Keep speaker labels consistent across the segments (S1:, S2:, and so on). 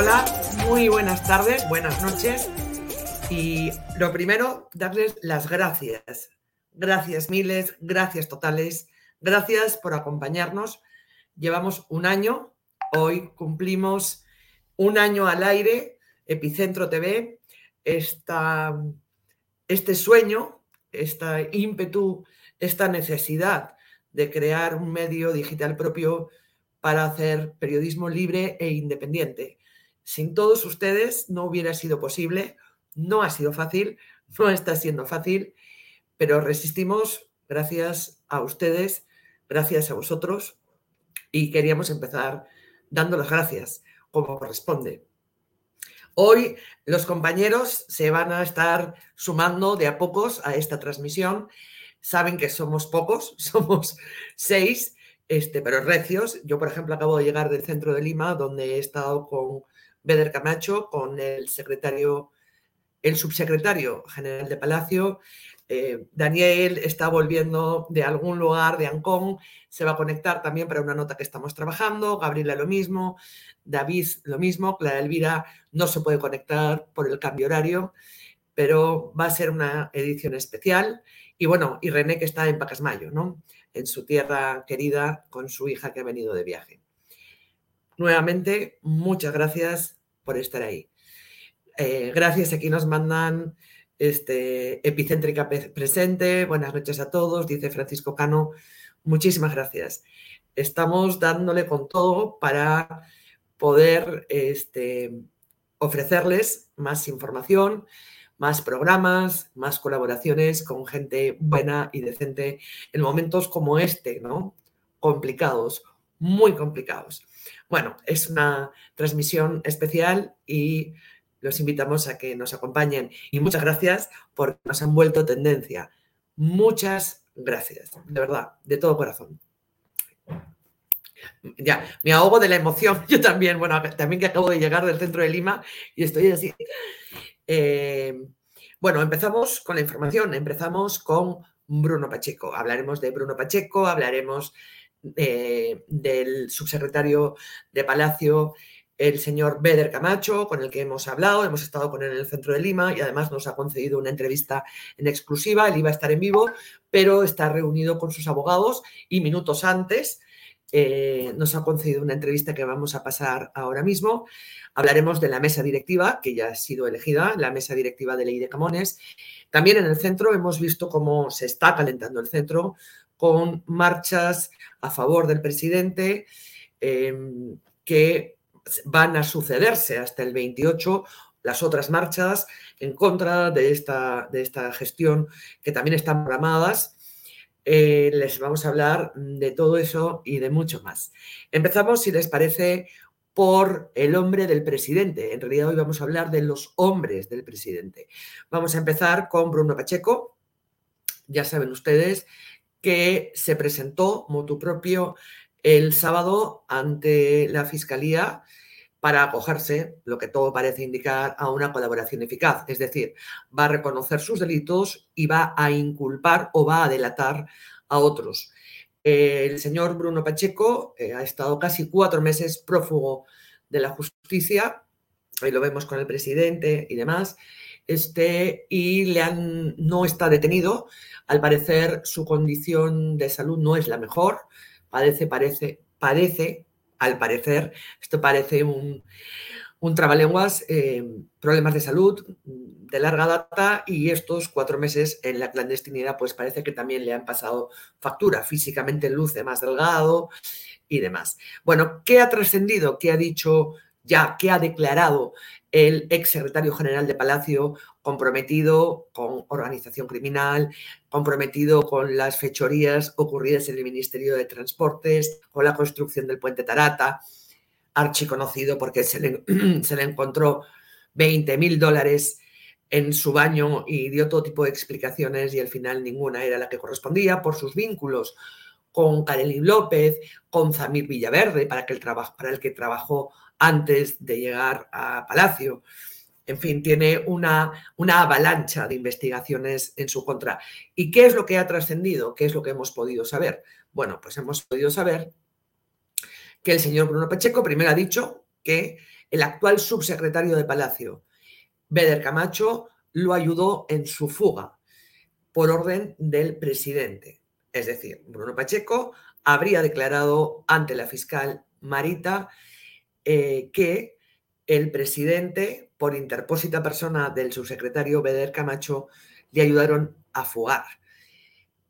S1: Hola, muy buenas tardes, buenas noches. Y lo primero, darles las gracias. Gracias miles, gracias totales, gracias por acompañarnos. Llevamos un año, hoy cumplimos un año al aire, Epicentro TV, esta, este sueño, este ímpetu, esta necesidad de crear un medio digital propio para hacer periodismo libre e independiente. Sin todos ustedes no hubiera sido posible, no ha sido fácil, no está siendo fácil, pero resistimos gracias a ustedes, gracias a vosotros y queríamos empezar dando las gracias como corresponde. Hoy los compañeros se van a estar sumando de a pocos a esta transmisión. Saben que somos pocos, somos seis, este, pero recios. Yo, por ejemplo, acabo de llegar del centro de Lima, donde he estado con Beder Camacho, con el secretario, el subsecretario general de Palacio. Eh, Daniel está volviendo de algún lugar de Ancón, se va a conectar también para una nota que estamos trabajando. Gabriela lo mismo, David lo mismo, Clara Elvira no se puede conectar por el cambio horario, pero va a ser una edición especial. Y bueno, y René que está en Pacasmayo, ¿no? En su tierra querida con su hija que ha venido de viaje. Nuevamente, muchas gracias por estar ahí. Eh, gracias, aquí nos mandan este, Epicéntrica presente. Buenas noches a todos, dice Francisco Cano. Muchísimas gracias. Estamos dándole con todo para poder este, ofrecerles más información, más programas, más colaboraciones con gente buena y decente en momentos como este, ¿no? Complicados, muy complicados. Bueno, es una transmisión especial y los invitamos a que nos acompañen. Y muchas gracias porque nos han vuelto tendencia. Muchas gracias, de verdad, de todo corazón. Ya, me ahogo de la emoción. Yo también, bueno, también que acabo de llegar del centro de Lima y estoy así. Eh, bueno, empezamos con la información. Empezamos con Bruno Pacheco. Hablaremos de Bruno Pacheco, hablaremos eh, del subsecretario de Palacio, el señor Beder Camacho, con el que hemos hablado, hemos estado con él en el centro de Lima y además nos ha concedido una entrevista en exclusiva. Él iba a estar en vivo, pero está reunido con sus abogados y minutos antes eh, nos ha concedido una entrevista que vamos a pasar ahora mismo. Hablaremos de la mesa directiva, que ya ha sido elegida, la mesa directiva de Ley de Camones. También en el centro hemos visto cómo se está calentando el centro con marchas a favor del presidente em, que van a sucederse hasta el 28 las otras marchas en contra de esta, de esta gestión que también están programadas. Eh, les vamos a hablar de todo eso y de mucho más. Empezamos, si les parece, por el hombre del presidente. En realidad hoy vamos a hablar de los hombres del presidente. Vamos a empezar con Bruno Pacheco. Ya saben ustedes que se presentó motu propio el sábado ante la Fiscalía para acogerse, lo que todo parece indicar, a una colaboración eficaz. Es decir, va a reconocer sus delitos y va a inculpar o va a delatar a otros. El señor Bruno Pacheco eh, ha estado casi cuatro meses prófugo de la justicia, ahí lo vemos con el presidente y demás, este, y le han, no está detenido. Al parecer, su condición de salud no es la mejor. Padece, parece, parece, al parecer, esto parece un, un eh, problemas de salud de larga data y estos cuatro meses en la clandestinidad, pues parece que también le han pasado factura. Físicamente luce más delgado y demás. Bueno, ¿qué ha trascendido? ¿Qué ha dicho ya? ¿Qué ha declarado el ex secretario general de Palacio comprometido con organización criminal, comprometido con las fechorías ocurridas en el Ministerio de Transportes, con la construcción del puente Tarata, archiconocido porque se le, encontró 20 mil dólares en su baño y dio todo tipo de explicaciones y al final ninguna era la que correspondía por sus vínculos con Kareli López, con Zamir Villaverde, para, que el, para el que trabajó antes de llegar a Palacio. En fin, tiene una, una avalancha de investigaciones en su contra. ¿Y qué es lo que ha trascendido? ¿Qué es lo que hemos podido saber? Bueno, pues hemos podido saber que el señor Bruno Pacheco primero ha dicho que el actual subsecretario de Palacio, Beder Camacho, lo ayudó en su fuga por orden del presidente. Es decir, Bruno Pacheco habría declarado ante la fiscal Marita eh, que el presidente, por interpósita persona del subsecretario Beder Camacho, le ayudaron a fugar.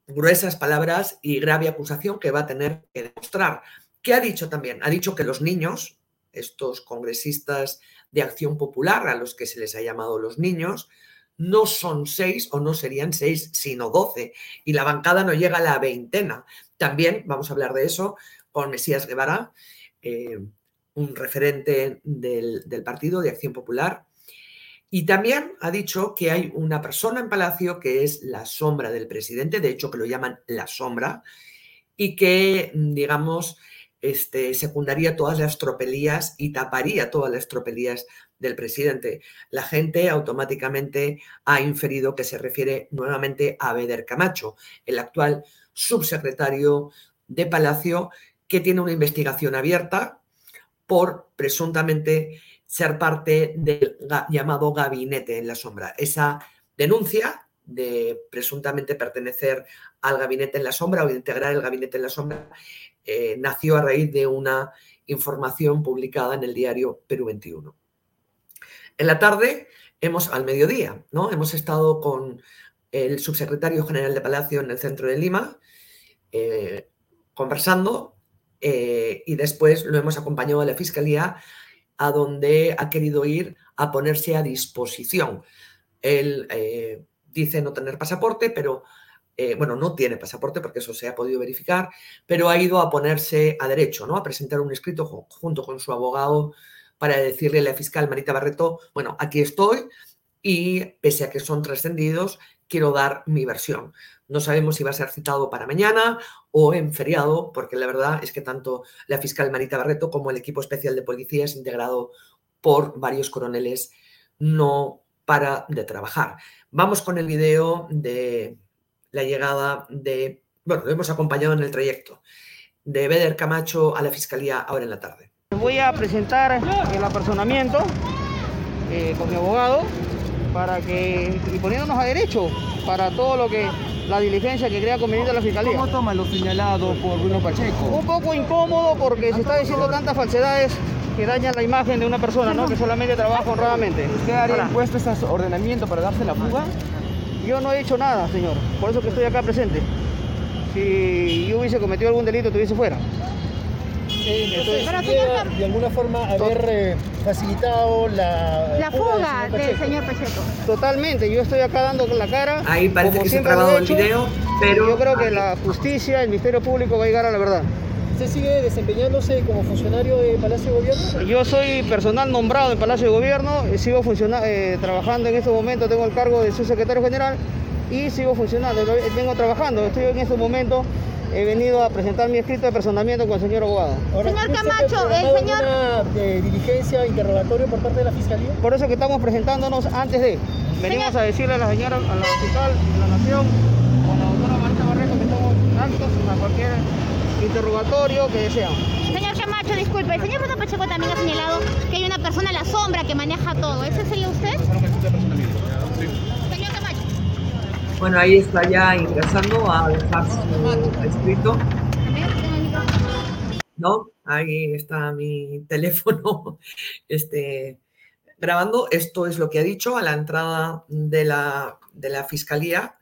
S1: Gruesas palabras y grave acusación que va a tener que demostrar. ¿Qué ha dicho también? Ha dicho que los niños, estos congresistas de acción popular, a los que se les ha llamado los niños, no son seis o no serían seis, sino doce. Y la bancada no llega a la veintena. También vamos a hablar de eso con Mesías Guevara, eh, un referente del, del Partido de Acción Popular, y también ha dicho que hay una persona en Palacio que es la sombra del presidente, de hecho que lo llaman la sombra, y que, digamos, este, secundaría todas las tropelías y taparía todas las tropelías del presidente. La gente automáticamente ha inferido que se refiere nuevamente a Beder Camacho, el actual subsecretario de Palacio, que tiene una investigación abierta por presuntamente ser parte del llamado gabinete en la sombra. Esa denuncia de presuntamente pertenecer al gabinete en la sombra o integrar el gabinete en la sombra eh, nació a raíz de una información publicada en el diario Perú 21. En la tarde, hemos, al mediodía, ¿no? hemos estado con el subsecretario general de Palacio en el centro de Lima, eh, conversando, eh, y después lo hemos acompañado a la Fiscalía a donde ha querido ir a ponerse a disposición. Él eh, dice no tener pasaporte, pero eh, bueno, no tiene pasaporte porque eso se ha podido verificar, pero ha ido a ponerse a derecho, ¿no? A presentar un escrito junto con su abogado para decirle a la fiscal Marita Barreto, bueno, aquí estoy y pese a que son trascendidos, quiero dar mi versión. No sabemos si va a ser citado para mañana o en feriado, porque la verdad es que tanto la fiscal Marita Barreto como el equipo especial de policías, integrado por varios coroneles, no para de trabajar. Vamos con el video de la llegada de, bueno, lo hemos acompañado en el trayecto, de Beder Camacho a la fiscalía ahora en la tarde.
S2: Voy a presentar el apersonamiento eh, con mi abogado para que, y poniéndonos a derecho para todo lo que la diligencia que crea conveniente la Fiscalía.
S3: ¿Cómo toma lo señalado por Bruno Pacheco?
S2: Un poco incómodo porque se está diciendo tantas falsedades que dañan la imagen de una persona, ¿no? Que solamente trabaja honradamente.
S3: ¿Usted haría impuesto este ordenamiento para darse la fuga?
S2: Yo no he hecho nada, señor. Por eso que estoy acá presente. Si yo hubiese cometido algún delito, estuviese fuera.
S3: Entonces, de alguna forma haber eh, facilitado la,
S4: la fuga del señor Pacheco.
S2: Totalmente, yo estoy acá dando con la cara.
S1: Ahí parece que se ha grabado el video, pero
S2: yo creo que la justicia, el Ministerio Público va a llegar a la verdad.
S3: ¿Usted sigue desempeñándose como funcionario de Palacio de Gobierno?
S2: Yo soy personal nombrado en Palacio de Gobierno, eh, sigo eh, trabajando en este momento, tengo el cargo de subsecretario general y sigo funcionando, vengo trabajando, estoy en este momento he venido a presentar mi escrito de personamiento con el señor abogado.
S4: señor Camacho, el señor...
S3: de diligencia, interrogatorio por parte de la Fiscalía?
S2: Por eso que estamos presentándonos antes de... Venimos a decirle a la señora, a la fiscal de la Nación, con la doctora Marita Barreto, que estamos aptos a cualquier interrogatorio que desean.
S4: Señor Camacho, disculpe, el señor Bruno Pacheco también ha señalado que hay una persona en la sombra que maneja todo. ¿Ese sería usted?
S1: Bueno, ahí está ya ingresando a dejar su escrito. ¿No? Ahí está mi teléfono este, grabando. Esto es lo que ha dicho a la entrada de la, de la fiscalía.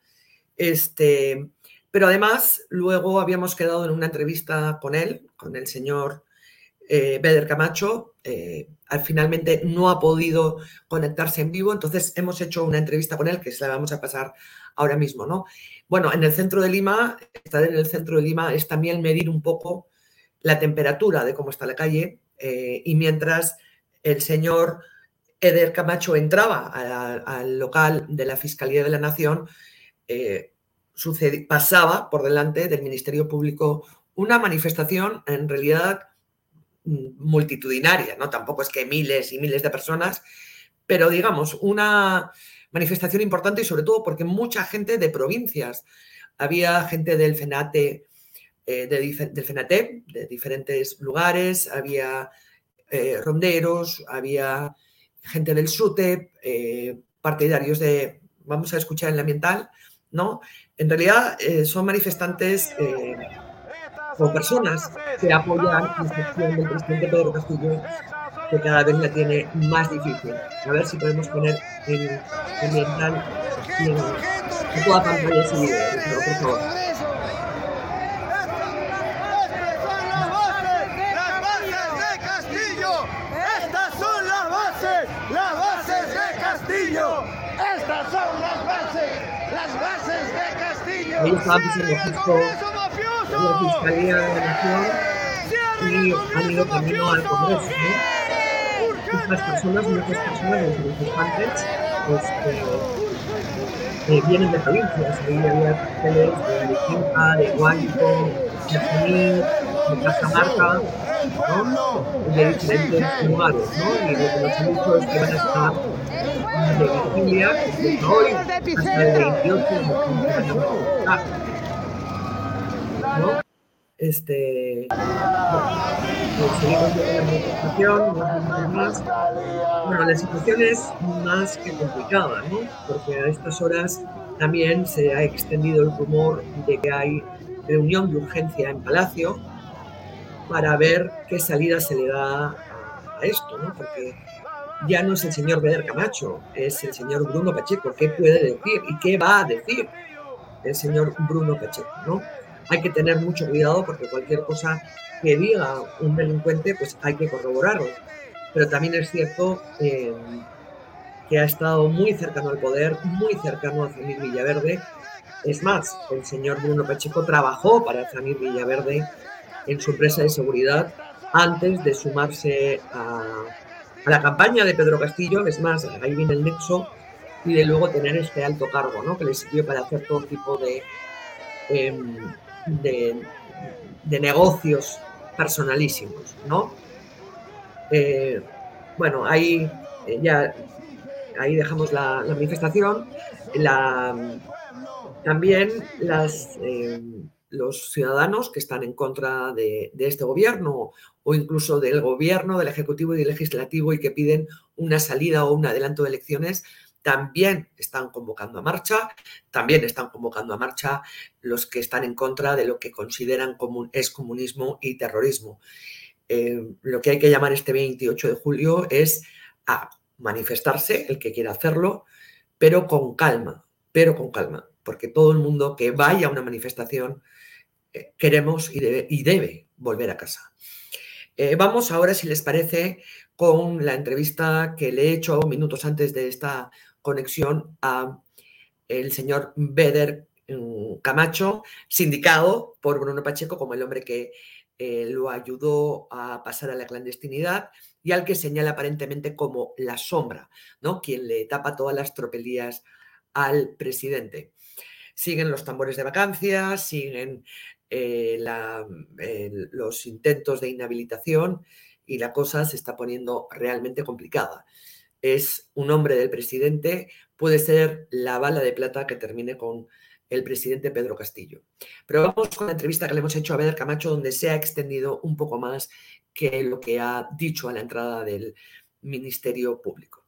S1: Este, pero además, luego habíamos quedado en una entrevista con él, con el señor eh, Beder Camacho. Eh, finalmente no ha podido conectarse en vivo, entonces hemos hecho una entrevista con él que se la vamos a pasar ahora mismo, ¿no? Bueno, en el centro de Lima, estar en el centro de Lima es también medir un poco la temperatura de cómo está la calle eh, y mientras el señor Eder Camacho entraba al local de la Fiscalía de la Nación, eh, pasaba por delante del Ministerio Público una manifestación en realidad multitudinaria, ¿no? Tampoco es que miles y miles de personas, pero digamos, una manifestación importante y sobre todo porque mucha gente de provincias, había gente del FENATE, eh, del FENATE, de diferentes lugares, había eh, ronderos, había gente del SUTEP, eh, partidarios de, vamos a escuchar en la ambiental, ¿no? En realidad son manifestantes o personas que apoyan la gestión del presidente Pedro Castillo, que cada vez la tiene más difícil. A ver si podemos poner en ambiental en, en toda pantalla ese video, por favor. Ahí estaba pisando justo la Fiscalía de la Nación y han ido camino al Congreso. ¿no? Estas personas, muchas personas, los manifestantes, pues, eh, vienen de provincias. Ahí había carteles de Arequipa, de Guánico, de Junín, de Cajamarca, ¿no? de diferentes lugares. ¿no? Y lo que nos han dicho es que van a estar de vigilia hoy hasta el 28 de ¿no? Este, bueno, viendo la más. Bueno, la situación es más que complicada, ¿no? Porque a estas horas también se ha extendido el rumor de que hay reunión de urgencia en Palacio para ver qué salida se le da a esto, ¿no? Porque ya no es el señor Beder Camacho, es el señor Bruno Pacheco. ¿Qué puede decir y qué va a decir el señor Bruno Pacheco? ¿no? Hay que tener mucho cuidado porque cualquier cosa que diga un delincuente, pues hay que corroborarlo. Pero también es cierto eh, que ha estado muy cercano al poder, muy cercano a Zamir Villaverde. Es más, el señor Bruno Pacheco trabajó para Zamir Villaverde en su empresa de seguridad antes de sumarse a, la campaña de Pedro Castillo, es más, ahí viene el nexo, y de luego tener este alto cargo, ¿no? que le sirvió para hacer todo tipo de, em, de, negocios personalísimos. ¿no? Eh, bueno, ahí eh, ya ahí dejamos la, manifestación. La, también em, los ciudadanos que están en contra de, este gobierno o incluso del gobierno, del ejecutivo y del legislativo y que piden una salida o un adelanto de elecciones, también están convocando a marcha, también están convocando a marcha los que están en contra de lo que consideran como es comunismo y terrorismo. Eh, lo que hay que llamar este 28 de julio es a manifestarse, el que quiera hacerlo, pero con calma, pero con calma, porque todo el mundo que vaya a una manifestación eh, queremos y debe, y debe volver a casa. Eh, vamos ahora, si les parece, con la entrevista que le he hecho minutos antes de esta conexión a el señor Beder mm, Camacho, sindicado por Bruno Pacheco como el hombre que eh, lo ayudó a pasar a la clandestinidad y al que señala aparentemente como la sombra, ¿no? Quien le tapa todas las tropelías al presidente. Siguen los tambores de vacancias, siguen eh, los intentos de inhabilitación y la cosa se está poniendo realmente complicada. Es un hombre del presidente, puede ser la bala de plata que termine con el presidente Pedro Castillo. Pero vamos con la entrevista que le hemos hecho a Beder Camacho, donde se ha extendido un poco más que lo que ha dicho a la entrada del Ministerio Público.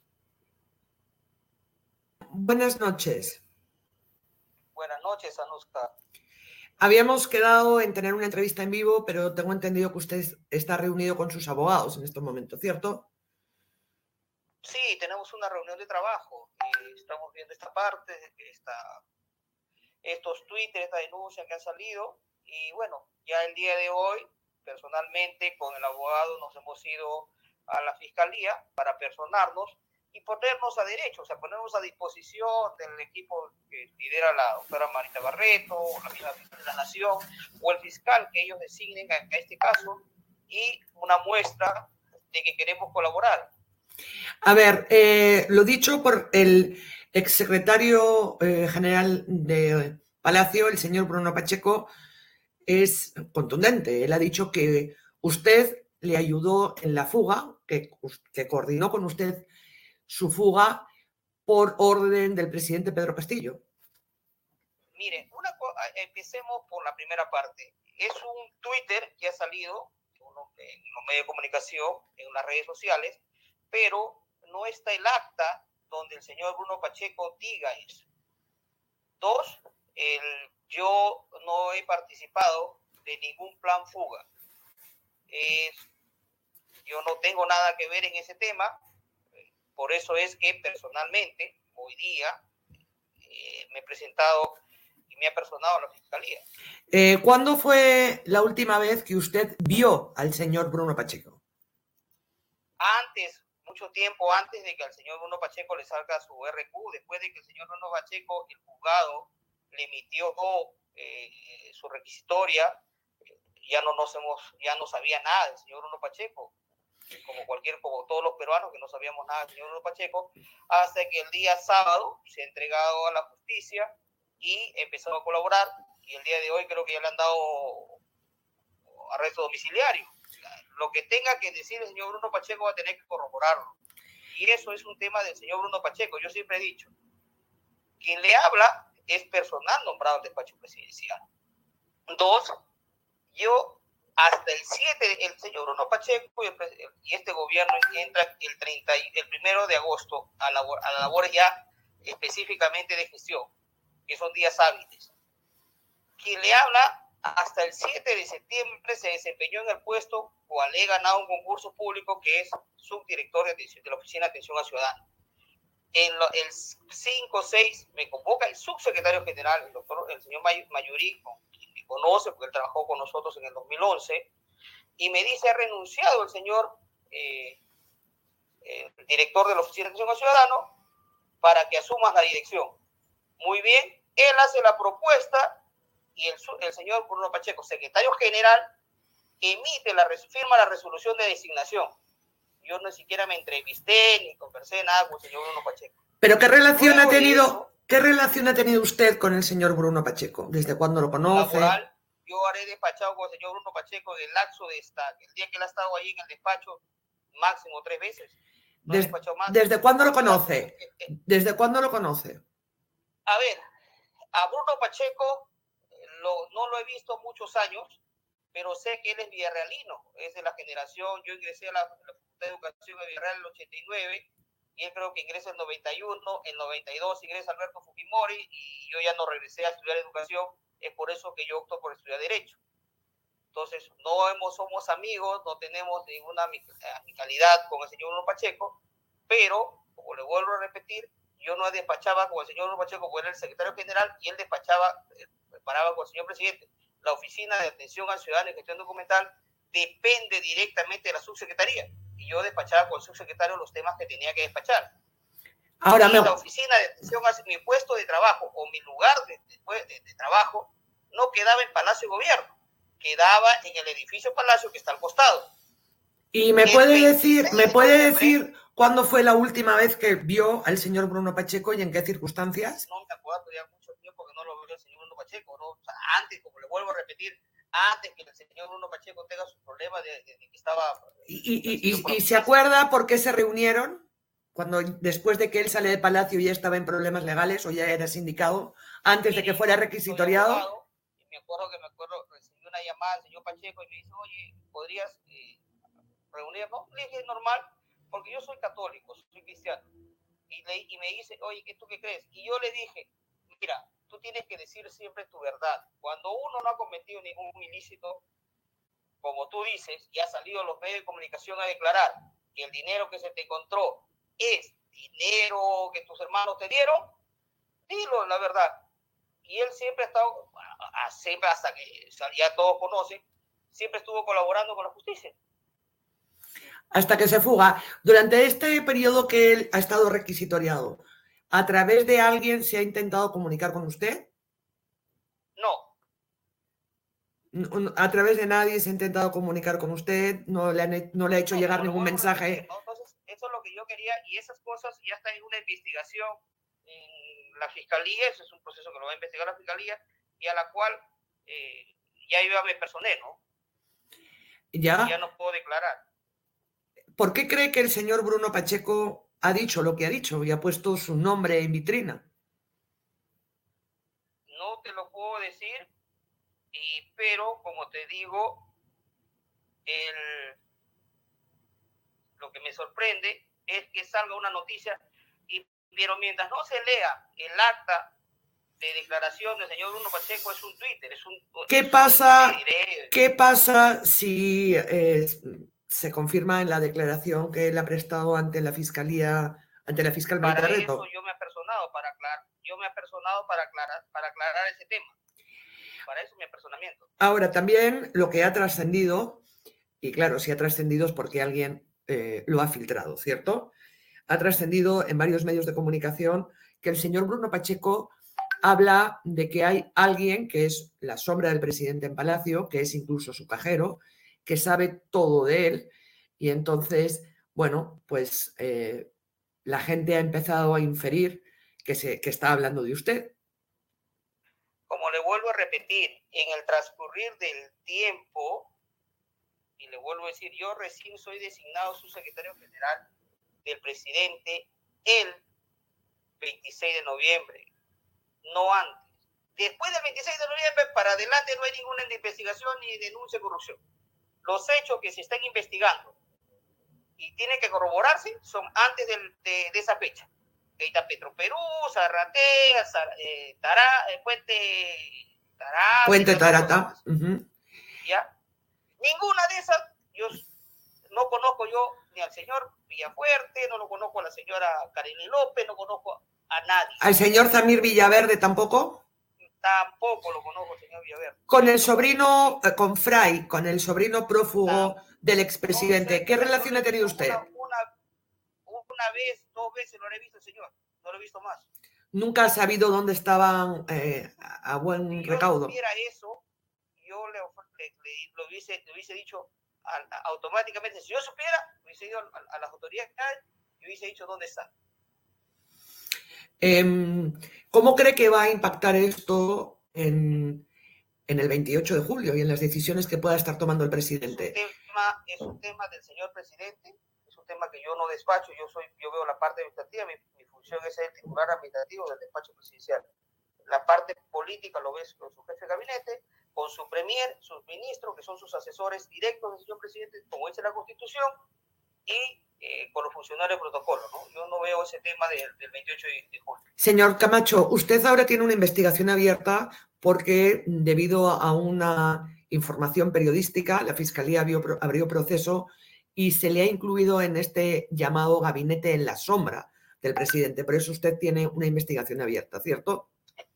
S1: Buenas noches.
S5: Buenas noches, Anuska.
S1: Habíamos quedado en tener una entrevista en vivo, pero tengo entendido que usted está reunido con sus abogados en estos momentos, ¿cierto?
S5: Sí, tenemos una reunión de trabajo. Eh, estamos viendo esta parte, esta, estos tweets, esta denuncia que ha salido. Y bueno, ya el día de hoy, personalmente, con el abogado nos hemos ido a la fiscalía para personarnos y ponernos a derecho, o sea, ponernos a disposición del equipo que lidera la doctora Marita Barreto, la misma fiscal de la Nación, o el fiscal que ellos designen a, este caso, y una muestra de que queremos colaborar.
S1: A ver, eh, lo dicho por el exsecretario eh, general de Palacio, el señor Bruno Pacheco, es contundente. Él ha dicho que usted le ayudó en la fuga, que, coordinó con usted su fuga por orden del presidente Pedro Castillo?
S5: Mire, una, empecemos por la primera parte. Es un Twitter que ha salido, en los medios de comunicación, en las redes sociales, pero no está el acta donde el señor Bruno Pacheco diga eso. Dos, el, yo no he participado de ningún plan fuga. yo no tengo nada que ver en ese tema, por eso es que personalmente hoy día eh, me he presentado y me ha personado a la fiscalía.
S1: Eh, ¿Cuándo fue la última vez que usted vio al señor Bruno Pacheco?
S5: Antes, mucho tiempo antes de que al señor Bruno Pacheco le salga su RQ, después de que el señor Bruno Pacheco, el juzgado, le emitió eh, su requisitoria, ya no nos hemos, ya no sabía nada del señor Bruno Pacheco, como cualquier, como todos los peruanos que no sabíamos nada del señor Bruno Pacheco, hasta que el día sábado se ha entregado a la justicia y empezó a colaborar y el día de hoy creo que ya le han dado arresto domiciliario. Lo que tenga que decir el señor Bruno Pacheco va a tener que corroborarlo. Y eso es un tema del señor Bruno Pacheco. Yo siempre he dicho, quien le habla es personal nombrado al despacho presidencial. Dos, yo hasta el 7, el señor Bruno Pacheco y, este gobierno entra el, 30, el primero de agosto a, labor, a la labor ya específicamente de gestión, que son días hábiles quien le habla hasta el 7 de septiembre se desempeñó en el puesto cual he ganado un concurso público que es subdirector de, de la Oficina de Atención a Ciudadanos. En el 5-6 me convoca el subsecretario general, el doctor, el señor Mayurí, quien me conoce porque él trabajó con nosotros en el 2011, y me dice, ha renunciado el señor eh, el director de la Oficina de Atención a Ciudadanos para que asumas la dirección. Muy bien, él hace la propuesta y el, señor Bruno Pacheco, secretario general, emite la, firma la resolución de designación. Yo ni siquiera me entrevisté ni conversé nada con el señor Bruno Pacheco.
S1: ¿Pero qué relación ha tenido, qué relación ha tenido usted con el señor Bruno Pacheco? ¿Desde cuándo lo conoce?
S5: yo haré despachado con el señor Bruno Pacheco del laxo de esta, el día que él ha estado ahí en el despacho, máximo tres veces.
S1: ¿Desde cuándo lo conoce? ¿Desde cuándo lo conoce?
S5: A ver, a Bruno Pacheco no lo he visto muchos años, pero sé que él es villarrealino, es de la generación, yo ingresé a la, Facultad de Educación de Villarreal en el 89, y él creo que ingresa en el 91, en el 92 ingresa Alberto Fujimori, y yo ya no regresé a estudiar educación, es por eso que yo opto por estudiar Derecho. Entonces, no hemos, somos amigos, no tenemos ninguna amicalidad con el señor Bruno Pacheco, pero, como le vuelvo a repetir, yo no despachaba con el señor Bruno Pacheco, porque era el secretario general, y él despachaba eh, paraba con el señor presidente, la Oficina de Atención al Ciudadano y Gestión Documental depende directamente de la subsecretaría. Y yo despachaba con el subsecretario los temas que tenía que despachar. Ahora, y la oficina de atención a mi puesto de trabajo o mi lugar de, de, trabajo no quedaba en Palacio de Gobierno, quedaba en el edificio Palacio que está al costado.
S1: Y me puede decir, me puede decir cuándo fue la última vez que vio al señor Bruno Pacheco y en qué circunstancias.
S5: No me acuerdo, ya mucho tiempo que no lo Pacheco, ¿no? antes, como le vuelvo a repetir, antes que el señor Bruno Pacheco tenga su problema de, que estaba...
S1: ¿Y, y, se acuerda por qué se reunieron? Cuando después de que él sale de Palacio ya estaba en problemas legales o ya era sindicado, antes de que fuera requisitoriado.
S5: me acuerdo que me acuerdo, recibí una llamada del señor Pacheco y me dice, oye, ¿podrías eh, reunirnos? Le dije, normal, porque yo soy católico, soy cristiano. Y, le, y me dice, oye, ¿qué tú qué crees? Y yo le dije, mira, tú tienes que decir siempre tu verdad. Cuando uno no ha cometido ningún ilícito, como tú dices, y ha salido a los medios de comunicación a declarar que el dinero que se te encontró es dinero que tus hermanos te dieron, dilo la verdad. Y él siempre ha estado, siempre hasta que ya todos conocen, siempre estuvo colaborando con la justicia.
S1: Hasta que se fuga. Durante este periodo que él ha estado requisitoriado, ¿A través de alguien se ha intentado comunicar con usted?
S5: No.
S1: ¿A través de nadie se ha intentado comunicar con usted? ¿No le, no le ha hecho llegar ningún mensaje?
S5: Entonces, eso es lo que yo quería y esas cosas ya están en una investigación en la fiscalía, ese es un proceso que lo va a investigar la fiscalía y a la cual eh, ya iba a ver personal, ¿no?
S1: Ya.
S5: Ya no puedo declarar.
S1: ¿Por qué cree que el señor Bruno Pacheco ha dicho lo que ha dicho y ha puesto su nombre en vitrina.
S5: No te lo puedo decir, y, pero como te digo, el, lo que me sorprende es que salga una noticia, y, pero mientras no se lea el acta de declaración del señor Bruno Pacheco es un Twitter, es un...
S1: ¿Qué pasa, ¿qué pasa si eh, se confirma en la declaración que él ha prestado ante la Fiscalía, ante la fiscal
S5: Para eso yo me he personado para aclarar, yo me he personado para aclarar, para aclarar ese tema. Para eso mi apersonamiento.
S1: Ahora, también lo que ha trascendido, y claro, si ha trascendido es porque alguien eh, lo ha filtrado, ¿cierto? Ha trascendido en varios medios de comunicación que el señor Bruno Pacheco habla de que hay alguien que es la sombra del presidente en Palacio, que es incluso su cajero, que sabe todo de él. Y entonces, bueno, pues eh, la gente ha empezado a inferir que, se, que está hablando de usted.
S5: Como le vuelvo a repetir, en el transcurrir del tiempo, y le vuelvo a decir, yo recién soy designado subsecretario general del presidente el 26 de noviembre no antes. Después del 26 de noviembre para adelante no hay ninguna investigación ni denuncia de corrupción. Los hechos que se están investigando y tienen que corroborarse son antes de, esa fecha. Ahí está Petro Perú, Zarratea, eh, Tará, eh, Puente
S1: Tarata. Puente Tarata.
S5: ¿Ya? Ninguna de esas, yo no conozco yo ni al señor Villafuerte, no lo conozco a la señora Kareli López, no conozco a nadie.
S1: ¿Al señor Zamir Villaverde tampoco?
S5: Tampoco lo conozco, señor Villaverde.
S1: Con el sobrino, eh, con Fray, con el sobrino prófugo del expresidente, ¿qué relación ha tenido usted?
S5: Una, vez, dos veces lo he visto, señor, no lo he visto más.
S1: Nunca ha sabido dónde estaban eh, a buen
S5: si
S1: recaudo.
S5: Si eso, yo le, lo hubiese, hubiese dicho automáticamente, si yo supiera, hubiese ido a, a las autoridades y hubiese dicho dónde está.
S1: Em, ¿Cómo cree que va a impactar esto en, el 28 de julio y en las decisiones que pueda estar tomando el presidente?
S5: Es un tema, del señor presidente, es un tema que yo no despacho, yo, soy, yo veo la parte administrativa, mi, función es el titular administrativo del despacho presidencial. La parte política lo ves con su jefe de gabinete, con su premier, sus ministros, que son sus asesores directos del señor presidente, como dice la Constitución, y eh, con los funcionarios de protocolo. ¿no? Yo no veo ese tema del 28 de, julio.
S1: Señor Camacho, usted ahora tiene una investigación abierta porque debido a una información periodística, la Fiscalía abrió, proceso y se le ha incluido en este llamado gabinete en la sombra del presidente. Por eso usted tiene una investigación abierta, ¿cierto?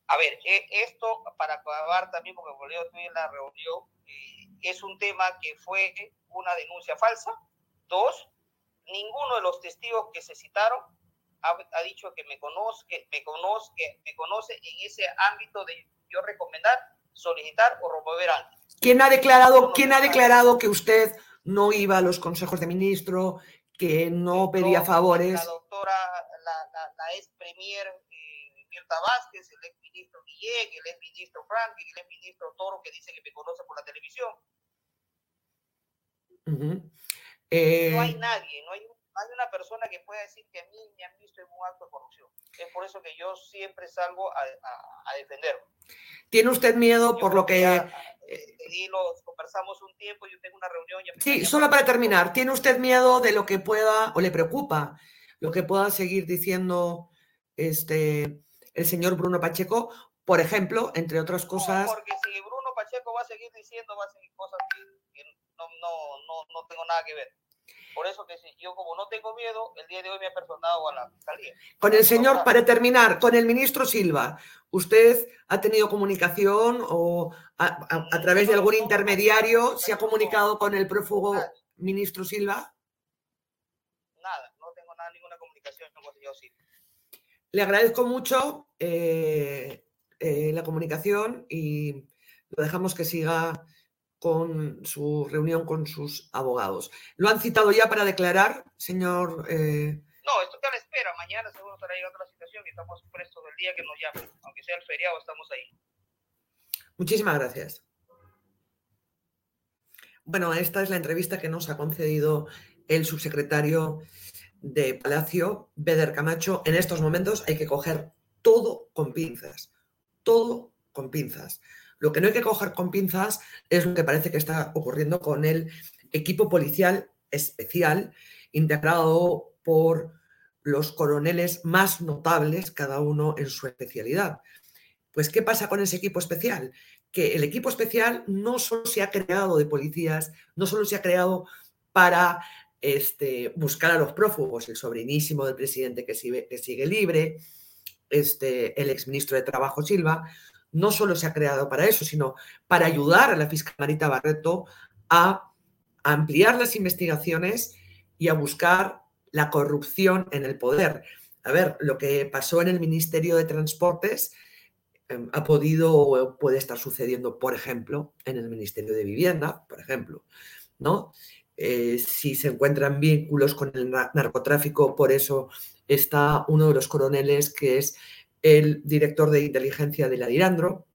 S5: A ver, eh, esto para acabar también, porque volvió en la reunión, eh, es un tema que fue una denuncia falsa. Dos, ninguno de los testigos que se citaron ha, dicho que me conoce, que me conoce, que me conoce en ese ámbito de yo recomendar, solicitar o remover algo.
S1: ¿Quién ha declarado, ¿quién ha declarado que usted no iba a los consejos de ministro, que no pedía favores?
S5: La doctora, la, la, ex premier eh, Mirta Vázquez, el ex ministro Guillén, el ex ministro Frank, el ex ministro Toro, que dice que me conoce por la televisión.
S1: Eh,
S5: no hay nadie, no hay, una persona que pueda decir que a mí me han visto en un acto de corrupción. Es por eso que yo siempre salgo a, a, defenderlo.
S1: ¿Tiene usted miedo por lo que...
S5: y los conversamos un tiempo, yo tengo una reunión...
S1: sí, solo para terminar, ¿tiene usted miedo de lo que pueda, o le preocupa, lo que pueda seguir diciendo este, el señor Bruno Pacheco? Por ejemplo, entre otras cosas...
S5: porque si Bruno Pacheco va a seguir diciendo, va a seguir cosas que no, no, no, no tengo nada que ver. Por eso que yo como no tengo miedo, el día de hoy me he personado a la fiscalía.
S1: Con el señor, para terminar, con el ministro Silva, ¿usted ha tenido comunicación o a, través de algún intermediario se ha comunicado con el prófugo ministro Silva?
S5: Nada, no tengo nada, ninguna comunicación con el señor Silva.
S1: Le agradezco mucho eh, eh, la comunicación y lo dejamos que siga con su reunión con sus abogados. ¿Lo han citado ya para declarar, señor?
S5: Eh? No, esto está a la espera. Mañana seguro estará llegando la situación y estamos prestos del día que nos llamen. Aunque sea el feriado, estamos ahí.
S1: Muchísimas gracias. Bueno, esta es la entrevista que nos ha concedido el subsecretario de Palacio, Beder Camacho. En estos momentos hay que coger todo con pinzas, todo con pinzas. Lo que no hay que coger con pinzas es lo que parece que está ocurriendo con el equipo policial especial integrado por los coroneles más notables, cada uno en su especialidad. Pues, ¿qué pasa con ese equipo especial? Que el equipo especial no solo se ha creado de policías, no solo se ha creado para este, buscar a los prófugos, el sobrinísimo del presidente que sigue, libre, este, el exministro de Trabajo Silva, no solo se ha creado para eso, sino para ayudar a la fiscal Marita Barreto a ampliar las investigaciones y a buscar la corrupción en el poder. A ver, lo que pasó en el Ministerio de Transportes em, ha podido o puede estar sucediendo, por ejemplo, en el Ministerio de Vivienda, por ejemplo, ¿no? Eh, si se encuentran vínculos con el narcotráfico, por eso está uno de los coroneles que es el director de inteligencia de la Dirandro.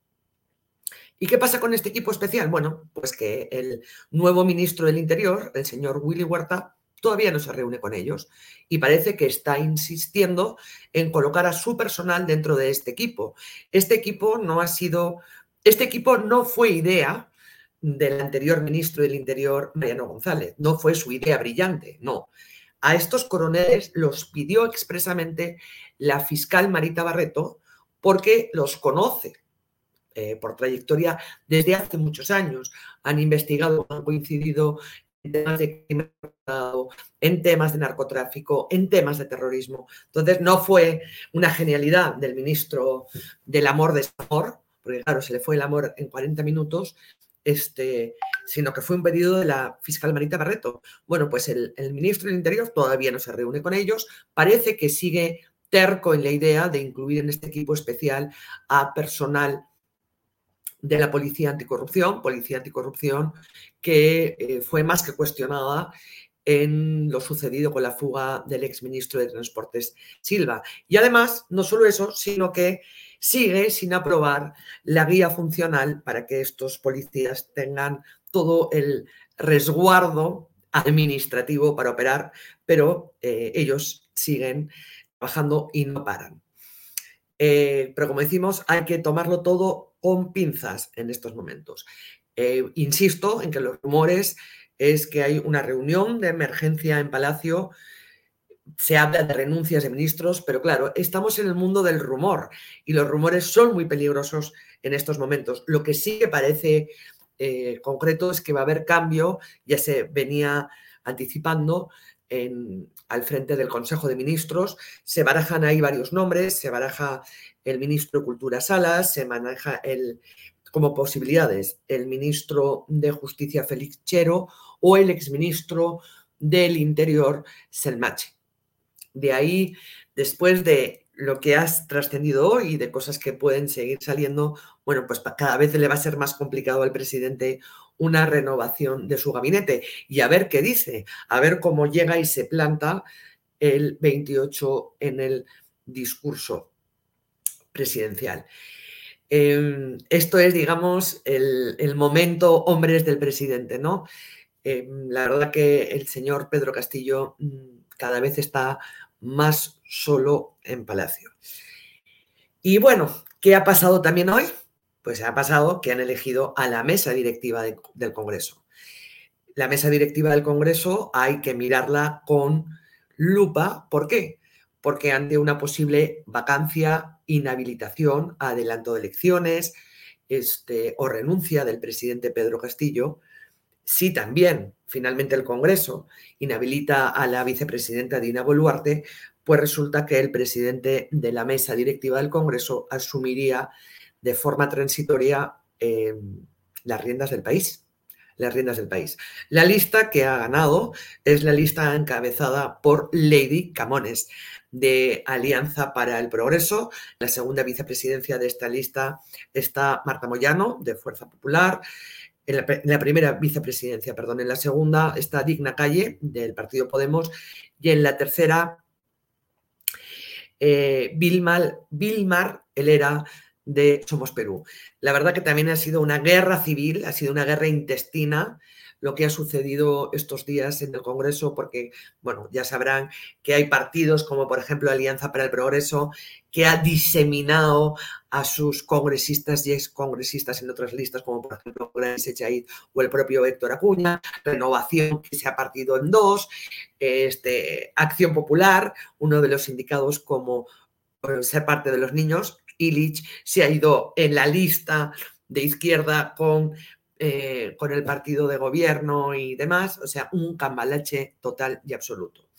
S1: ¿Y qué pasa con este equipo especial? Bueno, pues que el nuevo ministro del Interior, el señor Willy Huerta, todavía no se reúne con ellos y parece que está insistiendo en colocar a su personal dentro de este equipo. Este equipo no ha sido, este equipo no fue idea del anterior ministro del Interior, Mariano González, no fue su idea brillante, no. A estos coroneles los pidió expresamente la fiscal Marita Barreto porque los conoce eh, por trayectoria desde hace muchos años. Han investigado, han coincidido en temas de crimen en temas de narcotráfico, en temas de terrorismo. Entonces, no fue una genialidad del ministro del amor de amor, porque claro, se le fue el amor en 40 minutos, este, sino que fue un pedido de la fiscal Marita Barreto. Bueno, pues el, ministro del Interior todavía no se reúne con ellos, parece que sigue terco en la idea de incluir en este equipo especial a personal de la Policía Anticorrupción, Policía Anticorrupción que eh, fue más que cuestionada en lo sucedido con la fuga del exministro de Transportes Silva. Y además, no solo eso, sino que sigue sin aprobar la guía funcional para que estos policías tengan todo el resguardo administrativo para operar, pero eh, ellos siguen trabajando y no paran. Eh, pero como decimos, hay que tomarlo todo con pinzas en estos momentos. Eh, insisto en que los rumores es que hay una reunión de emergencia en Palacio se habla de renuncias de ministros, pero claro, estamos en el mundo del rumor y los rumores son muy peligrosos en estos momentos. Lo que sí que parece eh, concreto es que va a haber cambio, ya se venía anticipando en, al frente del Consejo de Ministros. Se barajan ahí varios nombres, se baraja el ministro de Cultura Salas, se maneja el, como posibilidades el ministro de Justicia Félix Chero o el exministro del Interior Selmache. De ahí, después de lo que has trascendido hoy y de cosas que pueden seguir saliendo, bueno, pues cada vez le va a ser más complicado al presidente una renovación de su gabinete y a ver qué dice, a ver cómo llega y se planta el 28 en el discurso presidencial. Em, esto es, digamos, el, momento hombres del presidente, ¿no? Em, la verdad que el señor Pedro Castillo mm, cada vez está más solo en Palacio. Y bueno, ¿qué ha pasado también hoy? Pues ha pasado que han elegido a la mesa directiva del Congreso. La mesa directiva del Congreso hay que mirarla con lupa. ¿Por qué? Porque ante una posible vacancia, inhabilitación, adelanto de elecciones este, o renuncia del presidente Pedro Castillo, si también finalmente el Congreso inhabilita a la vicepresidenta Dina Boluarte, pues resulta que el presidente de la mesa directiva del Congreso asumiría de forma transitoria eh, las riendas del país. Las riendas del país. La lista que ha ganado es la lista encabezada por Lady Camones de Alianza para el Progreso. La segunda vicepresidencia de esta lista está Marta Moyano, de Fuerza Popular en la, primera vicepresidencia, perdón, en la segunda está Digna Calle del Partido Podemos y en la tercera eh, Vilmar, Vilmar Helera de Somos Perú. La verdad que también ha sido una guerra civil, ha sido una guerra intestina lo que ha sucedido estos días en el Congreso, porque, bueno, ya sabrán que hay partidos como, por ejemplo, Alianza para el Progreso, que ha diseminado a sus congresistas y excongresistas en otras listas, como por ejemplo Grace Echaid o el propio Héctor Acuña, Renovación, que se ha partido en dos, este, Acción Popular, uno de los indicados como ser parte de los niños, Illich se ha ido en la lista de izquierda con, eh, con el partido de gobierno y demás, o sea, un cambalache total y absoluto.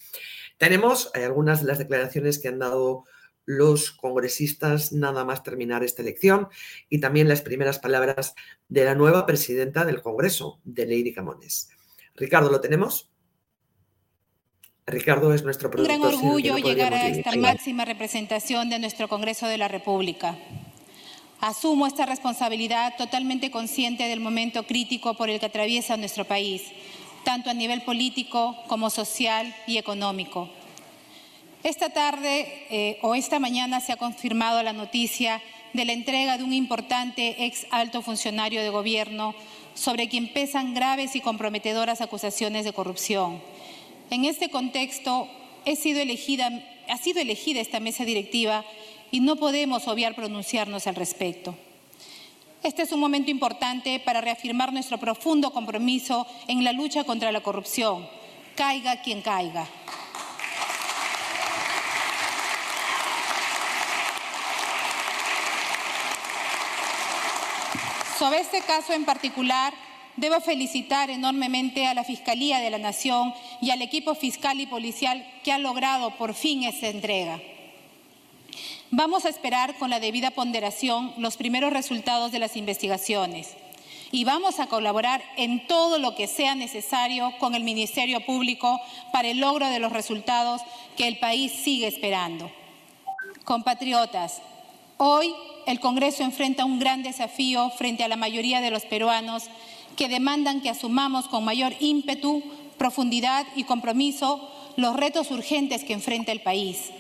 S1: Tenemos algunas de las declaraciones que han dado los congresistas nada más terminar esta elección y también las primeras palabras de la nueva presidenta del Congreso, de Lady Camones. Ricardo, ¿lo tenemos? Ricardo es nuestro productor.
S6: Un gran orgullo llegar a esta máxima representación de nuestro Congreso de la República. Asumo esta responsabilidad totalmente consciente del momento crítico por el que atraviesa nuestro país, tanto a nivel político como social y económico. Esta tarde eh, o esta mañana se ha confirmado la noticia de la entrega de un importante ex alto funcionario de gobierno sobre quien pesan graves y comprometedoras acusaciones de corrupción. En este contexto ha sido elegida esta mesa directiva y no podemos obviar pronunciarnos al respecto. Este es un momento importante para reafirmar nuestro profundo compromiso en la lucha contra la corrupción, caiga quien caiga. Sobre este caso en particular, debo felicitar enormemente a la Fiscalía de la Nación y al equipo fiscal y policial que ha logrado por fin esta entrega. Vamos a esperar con la debida ponderación los primeros resultados de las investigaciones y vamos a colaborar en todo lo que sea necesario con el Ministerio Público para el logro de los resultados que el país sigue esperando. Compatriotas, hoy el Congreso enfrenta un gran desafío frente a la mayoría de los peruanos que demandan que asumamos con mayor ímpetu, profundidad y compromiso los retos urgentes que enfrenta el país.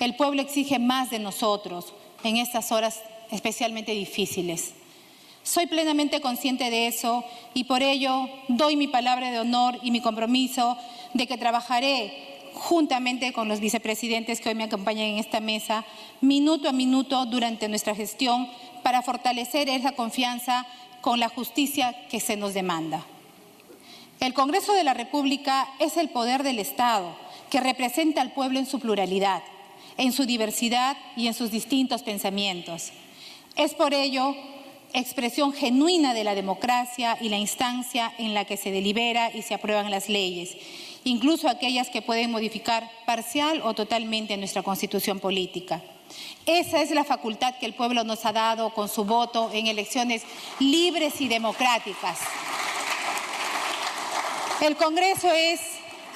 S6: El pueblo exige más de nosotros en estas horas especialmente difíciles. Soy plenamente consciente de eso y por ello doy mi palabra de honor y mi compromiso de que trabajaré juntamente con los vicepresidentes que hoy me acompañan en esta mesa, minuto a minuto durante nuestra gestión, para fortalecer esa confianza con la justicia que se nos demanda. El Congreso de la República es el poder del Estado que representa al pueblo en su pluralidad en su diversidad y en sus distintos pensamientos. Es por ello expresión genuina de la democracia y la instancia en la que se delibera y se aprueban las leyes, incluso aquellas que pueden modificar parcial o totalmente nuestra constitución política. Esa es la facultad que el pueblo nos ha dado con su voto en elecciones libres y democráticas. El Congreso es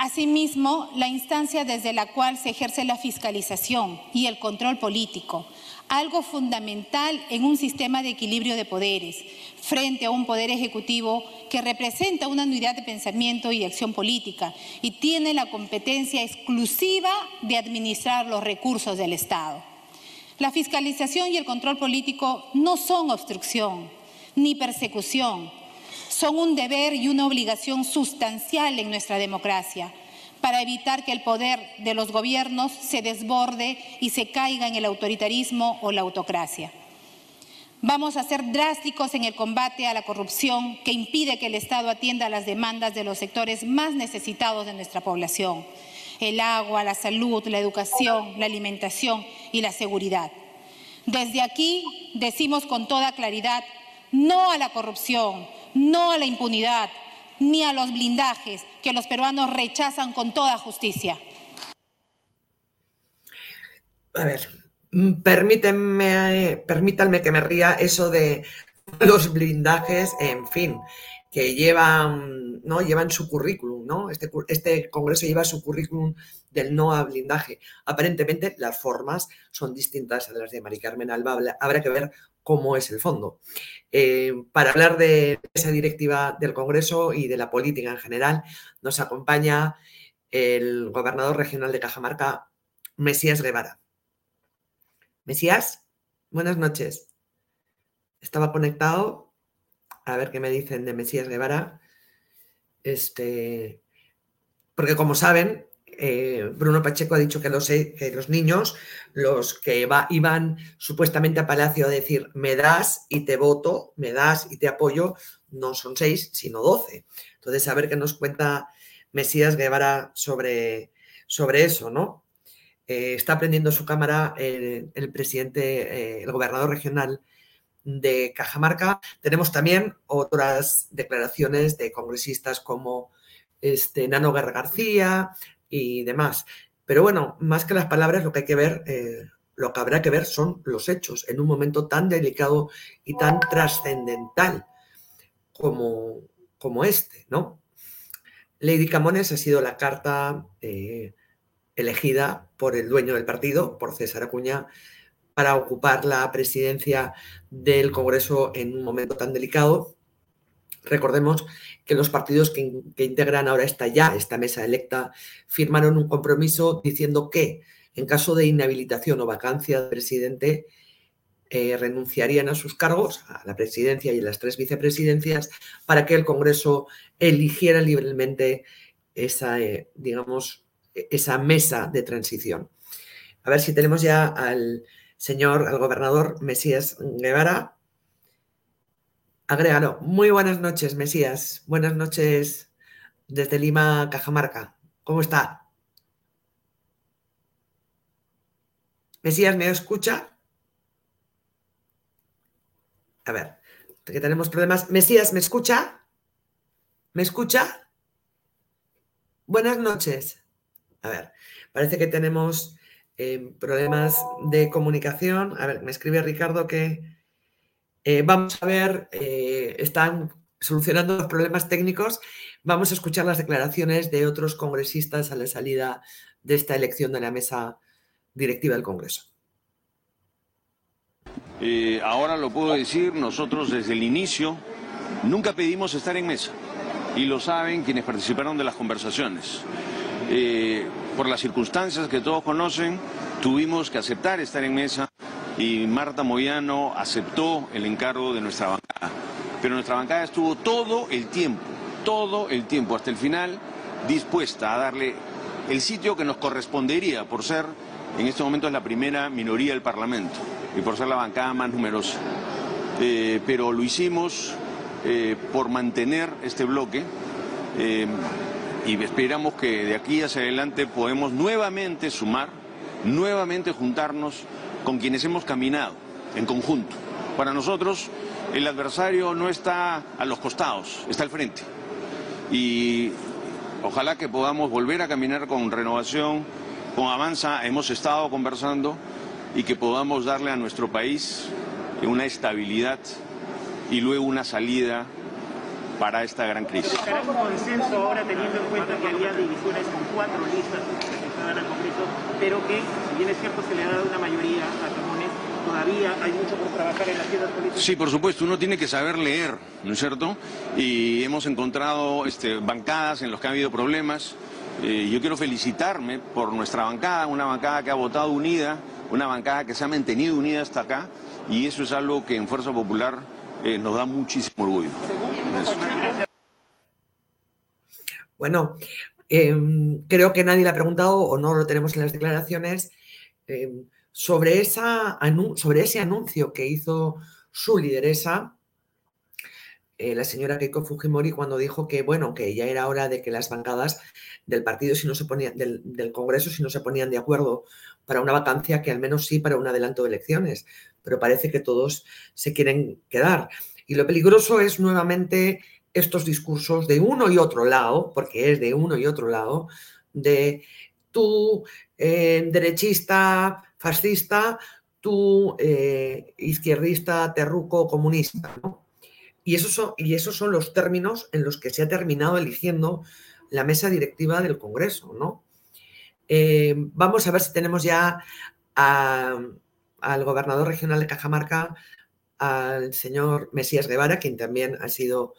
S6: Asimismo, la instancia desde la cual se ejerce la fiscalización y el control político, algo fundamental en un sistema de equilibrio de poderes, frente a un poder ejecutivo que representa una unidad de pensamiento y acción política y tiene la competencia exclusiva de administrar los recursos del Estado. La fiscalización y el control político no son obstrucción ni persecución, son un deber y una obligación sustancial en nuestra democracia para evitar que el poder de los gobiernos se desborde y se caiga en el autoritarismo o la autocracia. Vamos a ser drásticos en el combate a la corrupción que impide que el Estado atienda las demandas de los sectores más necesitados de nuestra población, el agua, la salud, la educación, la alimentación y la seguridad. Desde aquí decimos con toda claridad no a la corrupción, no a la impunidad, ni a los blindajes que los peruanos rechazan con toda justicia.
S1: A ver, mm, permítanme, permítanme que me ría eso de los blindajes, en fin, que llevan, ¿no? llevan su currículum, ¿no? Este, este congreso lleva su currículum del no a blindaje. Aparentemente las formas son distintas a las de Mari Carmen Alba. Habrá que ver cómo es el fondo. Eh, para hablar de esa directiva del Congreso y de la política en general, nos acompaña el gobernador regional de Cajamarca, Mesías Guevara. Mesías, buenas noches. Estaba conectado. A ver qué me dicen de Mesías Guevara. Este, porque como saben, eh, Bruno Pacheco ha dicho que los, que los niños, los que iban supuestamente a Palacio a decir me das y te voto, me das y te apoyo, no son seis, sino doce. Entonces, a ver qué nos cuenta Mesías Guevara sobre, sobre eso, ¿no? Eh, está aprendiendo su cámara el, presidente, eh, el gobernador regional de Cajamarca. Tenemos también otras declaraciones de congresistas como este, Nano Guerra García, y demás. Pero bueno, más que las palabras, lo que hay que ver, eh, lo que habrá que ver son los hechos en un momento tan delicado y tan trascendental como, como este, ¿no? Lady Camones ha sido la carta eh, elegida por el dueño del partido, por César Acuña, para ocupar la presidencia del Congreso en un momento tan delicado. Recordemos que los partidos que, integran ahora esta ya, esta mesa electa, firmaron un compromiso diciendo que en caso de inhabilitación o vacancia del presidente, eh, renunciarían a sus cargos, a la presidencia y a las tres vicepresidencias, para que el Congreso eligiera libremente esa, eh, digamos, esa mesa de transición. A ver si tenemos ya al señor, al gobernador Mesías Guevara. Agrégalo. Muy buenas noches, Mesías. Buenas noches desde Lima, Cajamarca. ¿Cómo está? Mesías, ¿me escucha? A ver, que tenemos problemas. Mesías, ¿me escucha? ¿Me escucha? Buenas noches. A ver, parece que tenemos eh, problemas de comunicación. A ver, me escribe Ricardo que eh, vamos a ver, eh, están solucionando los problemas técnicos. Vamos a escuchar las declaraciones de otros congresistas a la salida de esta elección de la mesa directiva del Congreso.
S7: Eh, ahora lo puedo decir, nosotros desde el inicio nunca pedimos estar en mesa y lo saben quienes participaron de las conversaciones. Por las circunstancias que todos conocen, tuvimos que aceptar estar en mesa y Marta Moyano aceptó el encargo de nuestra bancada. Pero nuestra bancada estuvo todo el tiempo, todo el tiempo, hasta el final, dispuesta a darle el sitio que nos correspondería por ser, en este momento la primera minoría del Parlamento y por ser la bancada más numerosa. Eh, pero lo hicimos eh, por mantener este bloque eh, y esperamos que de aquí hacia adelante podemos nuevamente sumar, nuevamente juntarnos con quienes hemos caminado en conjunto. Para nosotros el adversario no está a los costados, está al frente. Y ojalá que podamos volver a caminar con renovación, con avanza, hemos estado conversando y que podamos darle a nuestro país una estabilidad y luego una salida para esta gran crisis.
S8: ¿Será como descenso ahora teniendo en cuenta que había divisiones en cuatro listas que estaban al Congreso, pero que, si bien es cierto, se le ha dado una mayoría a Camones, todavía hay mucho por trabajar en las tiendas políticas?
S7: Sí, por supuesto, uno tiene que saber leer, ¿no es cierto? Y hemos encontrado este, bancadas en las que ha habido problemas. Eh, yo quiero felicitarme por nuestra bancada, una bancada que ha votado unida, una bancada que se ha mantenido unida hasta acá, y eso es algo que en Fuerza Popular eh, nos da muchísimo orgullo.
S1: Bueno, em, creo que nadie le ha preguntado o no lo tenemos en las declaraciones em, sobre, esa, sobre ese anuncio que hizo su lideresa, eh, la señora Keiko Fujimori, cuando dijo que, bueno, que ya era hora de que las bancadas del partido, si no se ponían, del, del Congreso, si no se ponían de acuerdo para una vacancia, que al menos sí para un adelanto de elecciones, pero parece que todos se quieren quedar. Y lo peligroso es nuevamente estos discursos de uno y otro lado, porque es de uno y otro lado, de tú eh, derechista, fascista, tú eh, izquierdista, terruco, comunista. Y, esos son, y esos son los términos en los que se ha terminado eligiendo la mesa directiva del Congreso. ¿no? Eh, vamos a ver si tenemos ya al gobernador regional de Cajamarca, al señor Mesías Guevara, quien también ha sido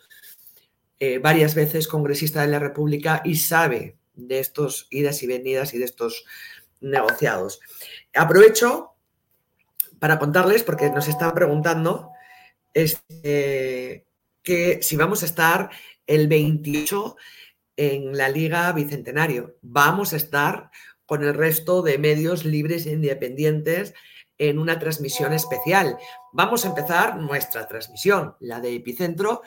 S1: eh, varias veces congresista de la República y sabe de estos idas y venidas y de estos negociados. Aprovecho para contarles, porque nos están preguntando, este, que si vamos a estar el 28 en la Liga Bicentenario. Vamos a estar con el resto de medios libres e independientes en una transmisión especial. Vamos a empezar nuestra transmisión, la de Epicentro,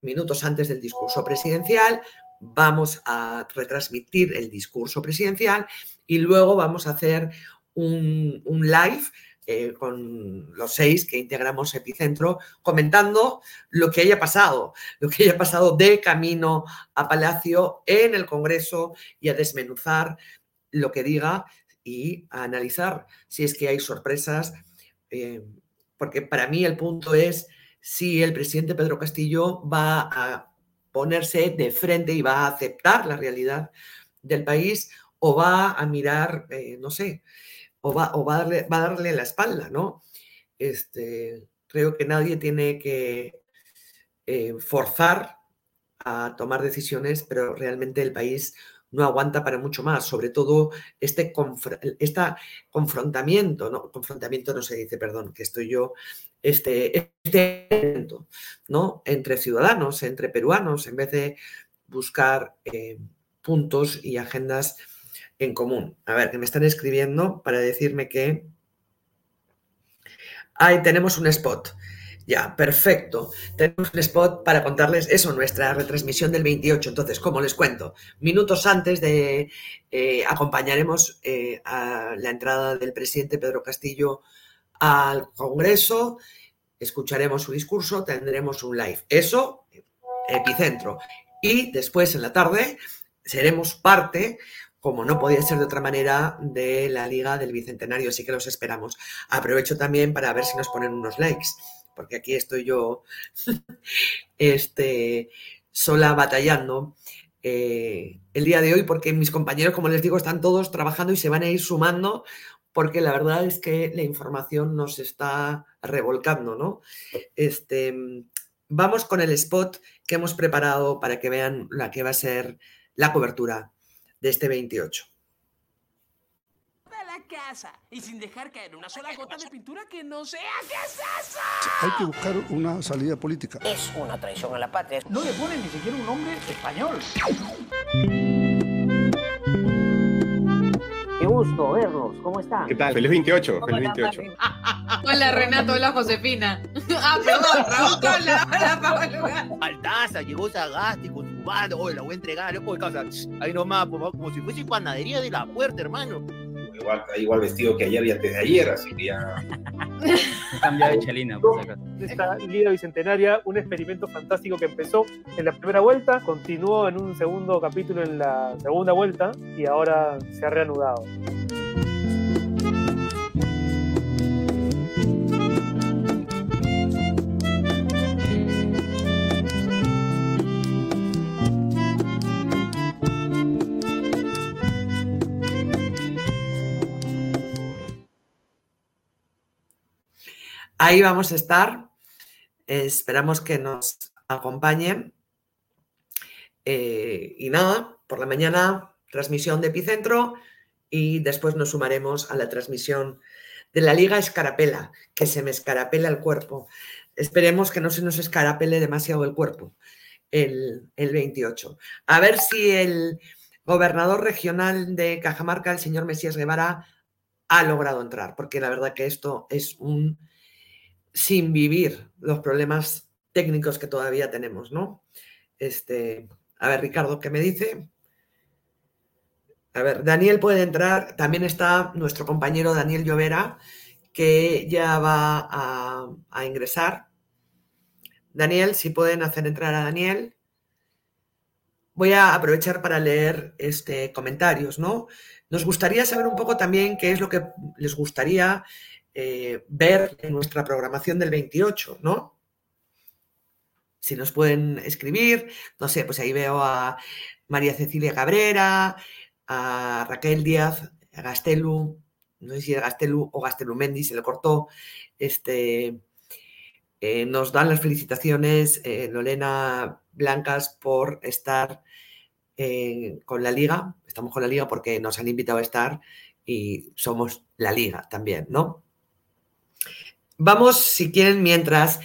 S1: minutos antes del discurso presidencial. Vamos a retransmitir el discurso presidencial y luego vamos a hacer un, live eh, con los seis que integramos Epicentro, comentando lo que haya pasado, lo que haya pasado de camino a Palacio en el Congreso y a desmenuzar lo que diga y a analizar si es que hay sorpresas, eh, porque para mí el punto es si el presidente Pedro Castillo va a ponerse de frente y va a aceptar la realidad del país o va a mirar, eh, no sé, o, va, o va, a darle, va, a darle, la espalda, ¿no? Este, creo que nadie tiene que eh, forzar a tomar decisiones, pero realmente el país no aguanta para mucho más, sobre todo este, confrontamiento, ¿no? Confrontamiento no se dice, perdón, que estoy yo, este, este ¿no? Entre ciudadanos, entre peruanos, en vez de buscar eh, puntos y agendas en común. A ver, que me están escribiendo para decirme que ahí tenemos un spot. Ya, perfecto. Tenemos un spot para contarles eso, nuestra retransmisión del 28. Entonces, como les cuento, minutos antes de eh, acompañaremos eh, a la entrada del presidente Pedro Castillo al Congreso, escucharemos su discurso, tendremos un live. Eso, epicentro. Y después en la tarde seremos parte como no podía ser de otra manera, de la Liga del Bicentenario, así que los esperamos. Aprovecho también para ver si nos ponen unos likes porque aquí estoy yo este, sola batallando eh, el día de hoy, porque mis compañeros, como les digo, están todos trabajando y se van a ir sumando, porque la verdad es que la información nos está revolcando, ¿no? Este, vamos con el spot que hemos preparado para que vean la que va a ser la cobertura de este 28
S9: casa y sin dejar caer una sola gota de pintura que no sea qué es eso.
S10: Hay que buscar una salida política.
S11: Es una traición a la patria.
S12: No le ponen ni siquiera un nombre español.
S13: Qué gusto verlos. ¿Cómo están?
S14: ¿Qué tal? Feliz 28. Feliz 28.
S15: Hola Renato, hola Josefina. Ah, perdón, Raúl, hola, hola Pablo.
S16: Altaza, llegó Sagasti con su bando. Oye, la voy a entregar. Oye, casa, ahí nomás, como si fuese panadería de la puerta, hermano
S17: igual, igual vestido que ayer y antes de ayer, así que ya.
S18: Cambiado de chelina, por si
S3: Esta Liga Bicentenaria, un experimento fantástico que empezó en la primera vuelta, continuó en un segundo capítulo en la segunda vuelta y ahora se ha reanudado.
S1: Ahí vamos a estar. esperamos que nos acompañen. Eh, y nada, por la mañana transmisión de Epicentro y después nos sumaremos a la transmisión de la Liga Escarapela, que se me escarapela el cuerpo. Esperemos que no se nos escarapele demasiado el cuerpo el, el 28. A ver si el gobernador regional de Cajamarca, el señor Mesías Guevara, ha logrado entrar, porque la verdad que esto es un sin vivir los problemas técnicos que todavía tenemos, ¿no? Este, a ver, Ricardo, ¿qué me dice? A ver, Daniel puede entrar, también está nuestro compañero Daniel Llovera, que ya va a, ingresar. Daniel, si pueden hacer entrar a Daniel. Voy a aprovechar para leer este, comentarios, ¿no? Nos gustaría saber un poco también qué es lo que les gustaría eh, ver en nuestra programación del 28, ¿no? Si nos pueden escribir, no sé, pues ahí veo a María Cecilia Cabrera, a Raquel Díaz, a Gastelu, no sé si es Gastelu o Gastelu Mendy, se le cortó, este, eh, nos dan las felicitaciones eh, Lorena Blancas por estar con la liga, estamos con la liga porque nos han invitado a estar y somos la liga también, ¿no? Vamos, si quieren, mientras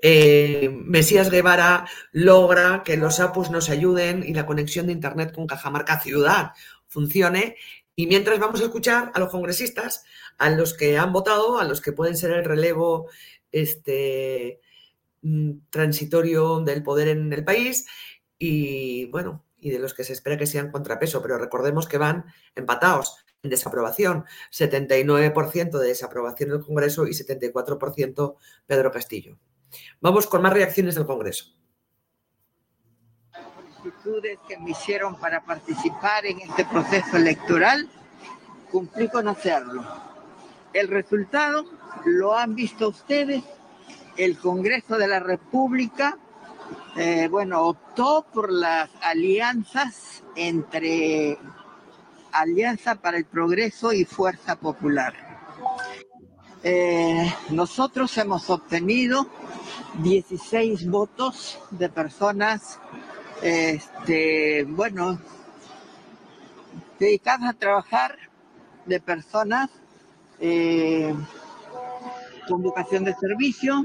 S1: eh, Mesías Guevara logra que los APUs nos ayuden y la conexión de Internet con Cajamarca Ciudad funcione. Y mientras vamos a escuchar a los congresistas, a los que han votado, a los que pueden ser el relevo este, mm, transitorio del poder en el país y, bueno, y de los que se espera que sean contrapeso. Pero recordemos que van empatados en desaprobación. 79% de desaprobación del Congreso y 74% Pedro Castillo. Vamos con más reacciones del Congreso.
S11: solicitudes que me hicieron para participar en este proceso electoral, cumplí con hacerlo. El resultado lo han visto ustedes. El Congreso de la República, eh, bueno, optó por las alianzas entre Alianza para el Progreso y Fuerza Popular. Eh, nosotros hemos obtenido 16 votos de personas, este, bueno, dedicadas a trabajar, de personas eh, con vocación de servicio,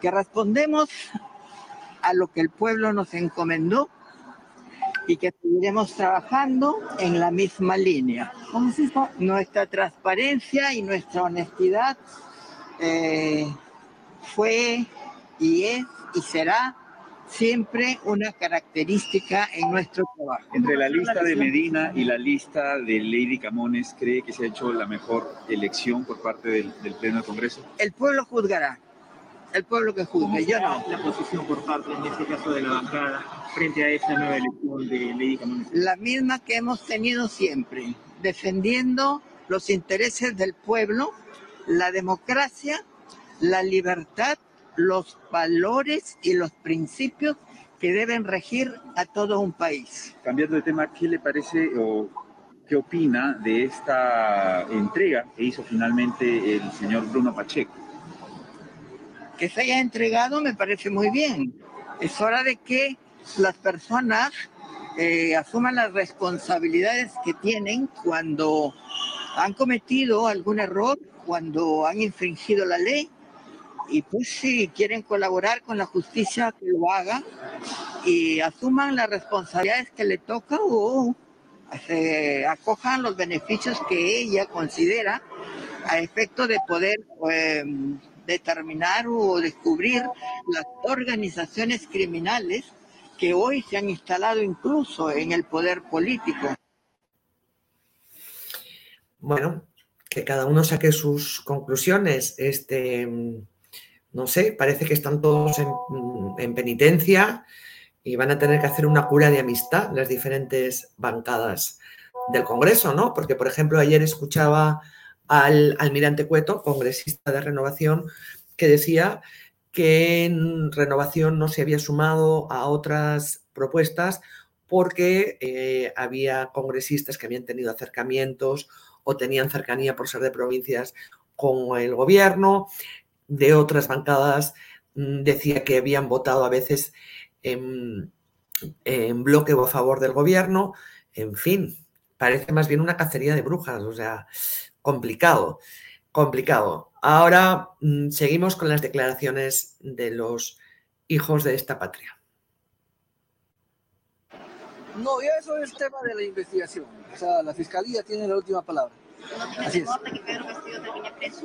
S11: que respondemos a lo que el pueblo nos encomendó y que seguiremos trabajando en la misma línea. Nuestra transparencia y nuestra honestidad eh, fue y es y será siempre una característica en nuestro trabajo.
S19: Entre la lista de Medina y la lista de Lady Camones, ¿cree que se ha hecho la mejor elección por parte del, del Pleno del Congreso?
S11: El pueblo juzgará, el pueblo que juzgue, yo no.
S8: La posición por parte, en este caso, de la bancada frente a esta nueva elección de Lady Camones.
S11: La misma que hemos tenido siempre, defendiendo los intereses del pueblo, la democracia, la libertad, los valores y los principios que deben regir a todo un país.
S19: Cambiando de tema, ¿qué le parece o qué opina de esta entrega que hizo finalmente el señor Bruno Pacheco?
S11: Que se haya entregado me parece muy bien. Es hora de que las personas eh, asuman las responsabilidades que tienen cuando han cometido algún error, cuando han infringido la ley y pues si quieren colaborar con la justicia que lo haga y asuman las responsabilidades que le toca o se acojan los beneficios que ella considera a efecto de poder eh, determinar o descubrir las organizaciones criminales que hoy se han instalado incluso en el poder político.
S1: Bueno, que cada uno saque sus conclusiones. Este, no sé, parece que están todos en, en penitencia y van a tener que hacer una cura de amistad las diferentes bancadas del Congreso, ¿no? Porque, por ejemplo, ayer escuchaba al almirante Cueto, congresista de Renovación, que decía que en Renovación no se había sumado a otras propuestas porque eh, había congresistas que habían tenido acercamientos o tenían cercanía por ser de provincias con el gobierno. De otras bancadas mm, decía que habían votado a veces en, en bloque o a favor del gobierno. En fin, parece más bien una cacería de brujas, o sea, complicado, complicado. Ahora mm, seguimos con las declaraciones de los hijos de esta patria.
S20: No, ya eso es tema de la investigación. O sea, la fiscalía tiene la última palabra. Así es.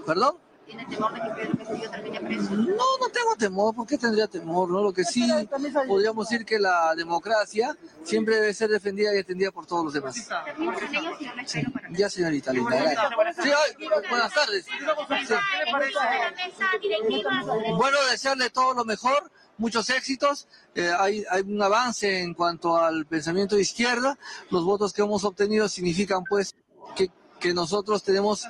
S20: ¿Perdón?
S4: ¿Tiene temor de que Pedro Castillo termine preso?
S20: No, no tengo temor. ¿Por qué tendría temor? No? Lo que sí podríamos decir que la democracia siempre debe ser defendida y atendida por todos los demás. Ya, señorita linda. gracias. Sí, ay, buenas tardes. Sí. Bueno, desearle todo lo mejor, muchos éxitos. Eh, hay, hay un avance en cuanto al pensamiento de izquierda. Los votos que hemos obtenido significan pues que, que nosotros tenemos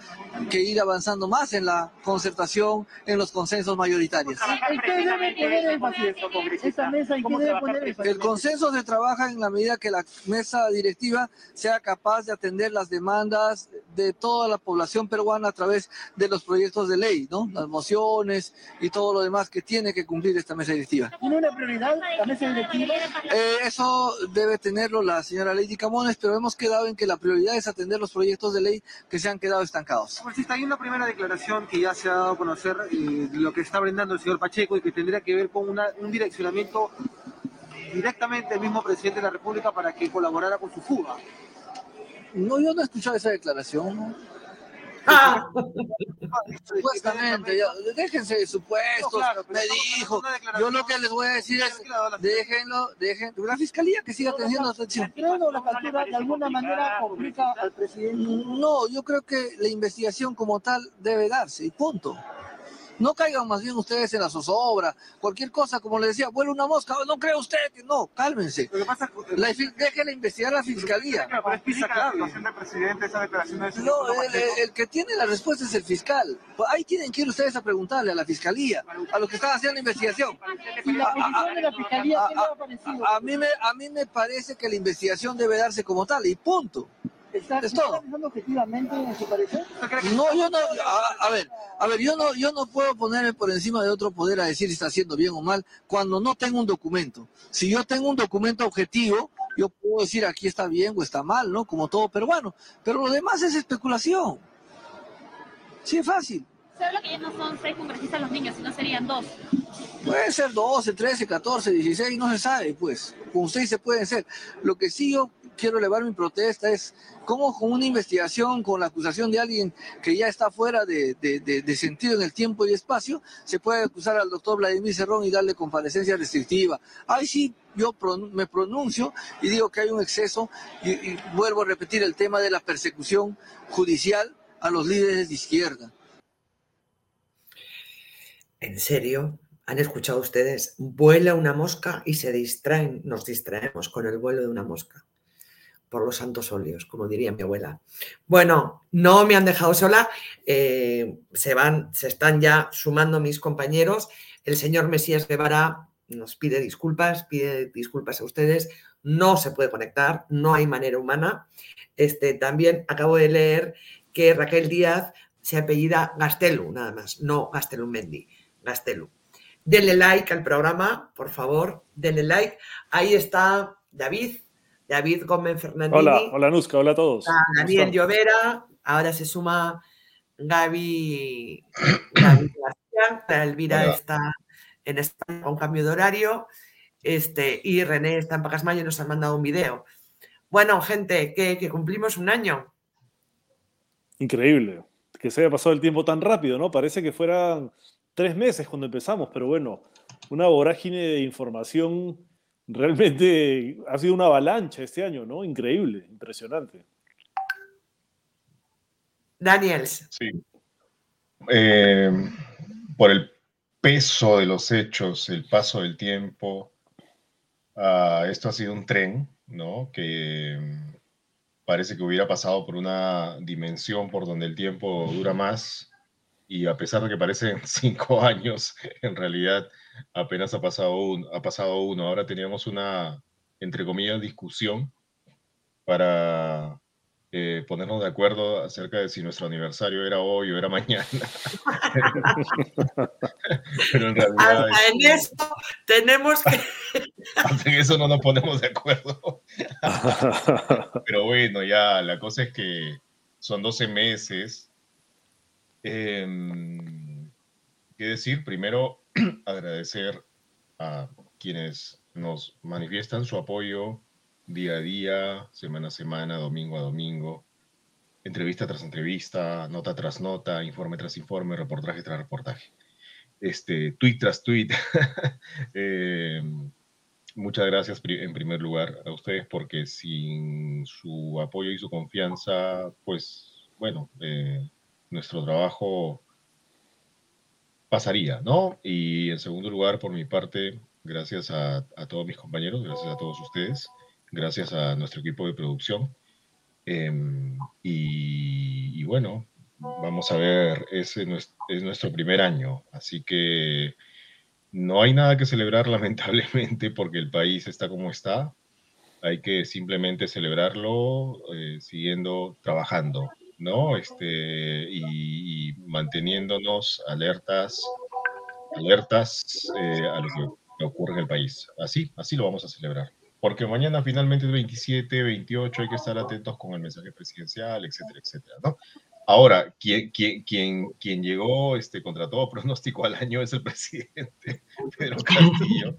S20: que ir avanzando más en la concertación, en los consensos mayoritarios.
S21: ¿En qué debe poner énfasis esta mesa? ¿En qué debe poner énfasis?
S20: El consenso se trabaja en la medida que la mesa directiva sea capaz de atender las demandas de toda la población peruana a través de los proyectos de ley, ¿no? Las mociones y todo lo demás que tiene que cumplir esta mesa directiva.
S21: ¿Tiene una prioridad la mesa directiva?
S20: Eh, eso debe tenerlo la señora Lady Camones, pero hemos quedado en que la prioridad es atender los proyectos de ley que se han quedado estancados.
S8: Congresista, hay una primera declaración que ya se ha dado a conocer eh, lo que está brindando el señor Pacheco y que tendría que ver con una- un direccionamiento directamente del mismo presidente de la República para que colaborara con su fuga.
S20: No, yo no he escuchado esa declaración. ¿No? Supuestamente, déjense de supuestos,
S8: No, claro, pero
S20: me dijo. Yo lo que les voy a decir es, déjenlo, dejen, la fiscalía que siga teniendo atención.
S21: ¿Creen que la captura de alguna manera complica al presidente?
S20: No, yo creo que la investigación como tal debe darse y punto. No caigan más bien ustedes en la zozobra, cualquier cosa, como les decía, vuela una mosca, no cree usted que no, cálmense. La, fi- déjenla investigar la fiscalía.
S8: Pero es la presidente, esa declaración
S20: No, el, que tiene la respuesta es el fiscal. Ahí tienen que ir ustedes a preguntarle a la fiscalía, a los que están haciendo investigación.
S21: ¿Y la
S20: A- a-
S21: posición de la fiscalía qué le ha parecido?
S20: A mí, me, a mí me parece que la investigación debe darse como tal y punto.
S21: ¿Está,
S20: Es
S21: está
S20: todo.
S21: pensando objetivamente en su parecer?
S20: No, yo no, a, a ver, a ver, yo no, yo no puedo ponerme por encima de otro poder a decir si está haciendo bien o mal cuando no tengo un documento. Si yo tengo un documento objetivo, yo puedo decir aquí está bien o está mal, ¿no? Como todo peruano. Pero lo demás es especulación. Sí, es fácil.
S4: Se habla que ya no son seis congresistas los niños, sino serían dos.
S20: Puede ser 12, 13, 14, 16, no se sabe, pues. Con ustedes se pueden ser. Lo que sí yo quiero elevar mi protesta es cómo con una investigación, con la acusación de alguien que ya está fuera de, sentido en el tiempo y espacio, se puede acusar al doctor Vladimir Cerrón y darle comparecencia restrictiva. Ahí sí yo me pronuncio y digo que hay un exceso y vuelvo a repetir el tema de la persecución judicial a los líderes de izquierda.
S1: ¿En serio? ¿Han escuchado ustedes? Vuela una mosca y se distraen, nos distraemos con el vuelo de una mosca. Por los santos óleos, como diría mi abuela. Bueno, no me han dejado sola. eh, se van, se están ya sumando mis compañeros. El señor Mesías Guevara nos pide disculpas, pide disculpas a ustedes. No se puede conectar, no hay manera humana. Este, también acabo de leer que Raquel Díaz se apellida Gastelu, nada más, no Gastelumendi, Gastelu. Denle like al programa, por favor, denle like. Ahí está David, David Gómez Fernandini.
S22: Hola, hola Nusca, hola a todos. ¿Cómo
S1: Daniel? Llovera, ahora se suma Gaby, Gaby García, Elvira
S22: Hola.
S1: está en España con cambio de horario, este, y René está en Pacasmayo y nos han mandado un video. Bueno, gente, que, que cumplimos un año.
S22: Increíble. Que se haya pasado el tiempo tan rápido, ¿no? Parece que fueran tres meses cuando empezamos, pero bueno, una vorágine de información realmente ha sido una avalancha este año, ¿no? Increíble, impresionante.
S1: Daniels.
S23: Sí. Eh, por el peso de los hechos, el paso del tiempo, ah, esto ha sido un tren, ¿no? Que mm, parece que hubiera pasado por una dimensión por donde el tiempo dura más y a pesar de que parecen cinco años, en realidad apenas ha pasado, un- ha pasado uno. Ahora teníamos una, entre comillas, discusión para eh, ponernos de acuerdo acerca de si nuestro aniversario era hoy o era mañana. Pero en realidad
S1: Hasta en esto tenemos que...
S23: hasta en eso no nos ponemos de acuerdo. Pero bueno, ya la cosa es que son 12 meses. Em, ¿Qué decir? Primero, agradecer a quienes nos manifiestan su apoyo día a día, semana a semana, domingo a domingo, entrevista tras entrevista, nota tras nota, informe tras informe, reportaje tras reportaje, este, tweet tras tweet. Em, muchas gracias en primer lugar a ustedes porque sin su apoyo y su confianza, pues bueno, eh, nuestro trabajo pasaría, ¿no? Y en segundo lugar, por mi parte, gracias a, todos mis compañeros, gracias a todos ustedes, gracias a nuestro equipo de producción. Em, y, bueno, vamos a ver, nues- es nuestro primer año, así que no hay nada que celebrar lamentablemente porque el país está como está. Hay que simplemente celebrarlo eh, siguiendo trabajando ¿no? Este, y, manteniéndonos alertas, alertas eh, a lo que ocurre en el país. Así, así lo vamos a celebrar. Porque mañana finalmente es 27, 28, hay que estar atentos con el mensaje presidencial, etcétera, etcétera, ¿no? Ahora, quien, quien, quien, quien llegó este, contra todo pronóstico al año es el presidente Pedro Castillo.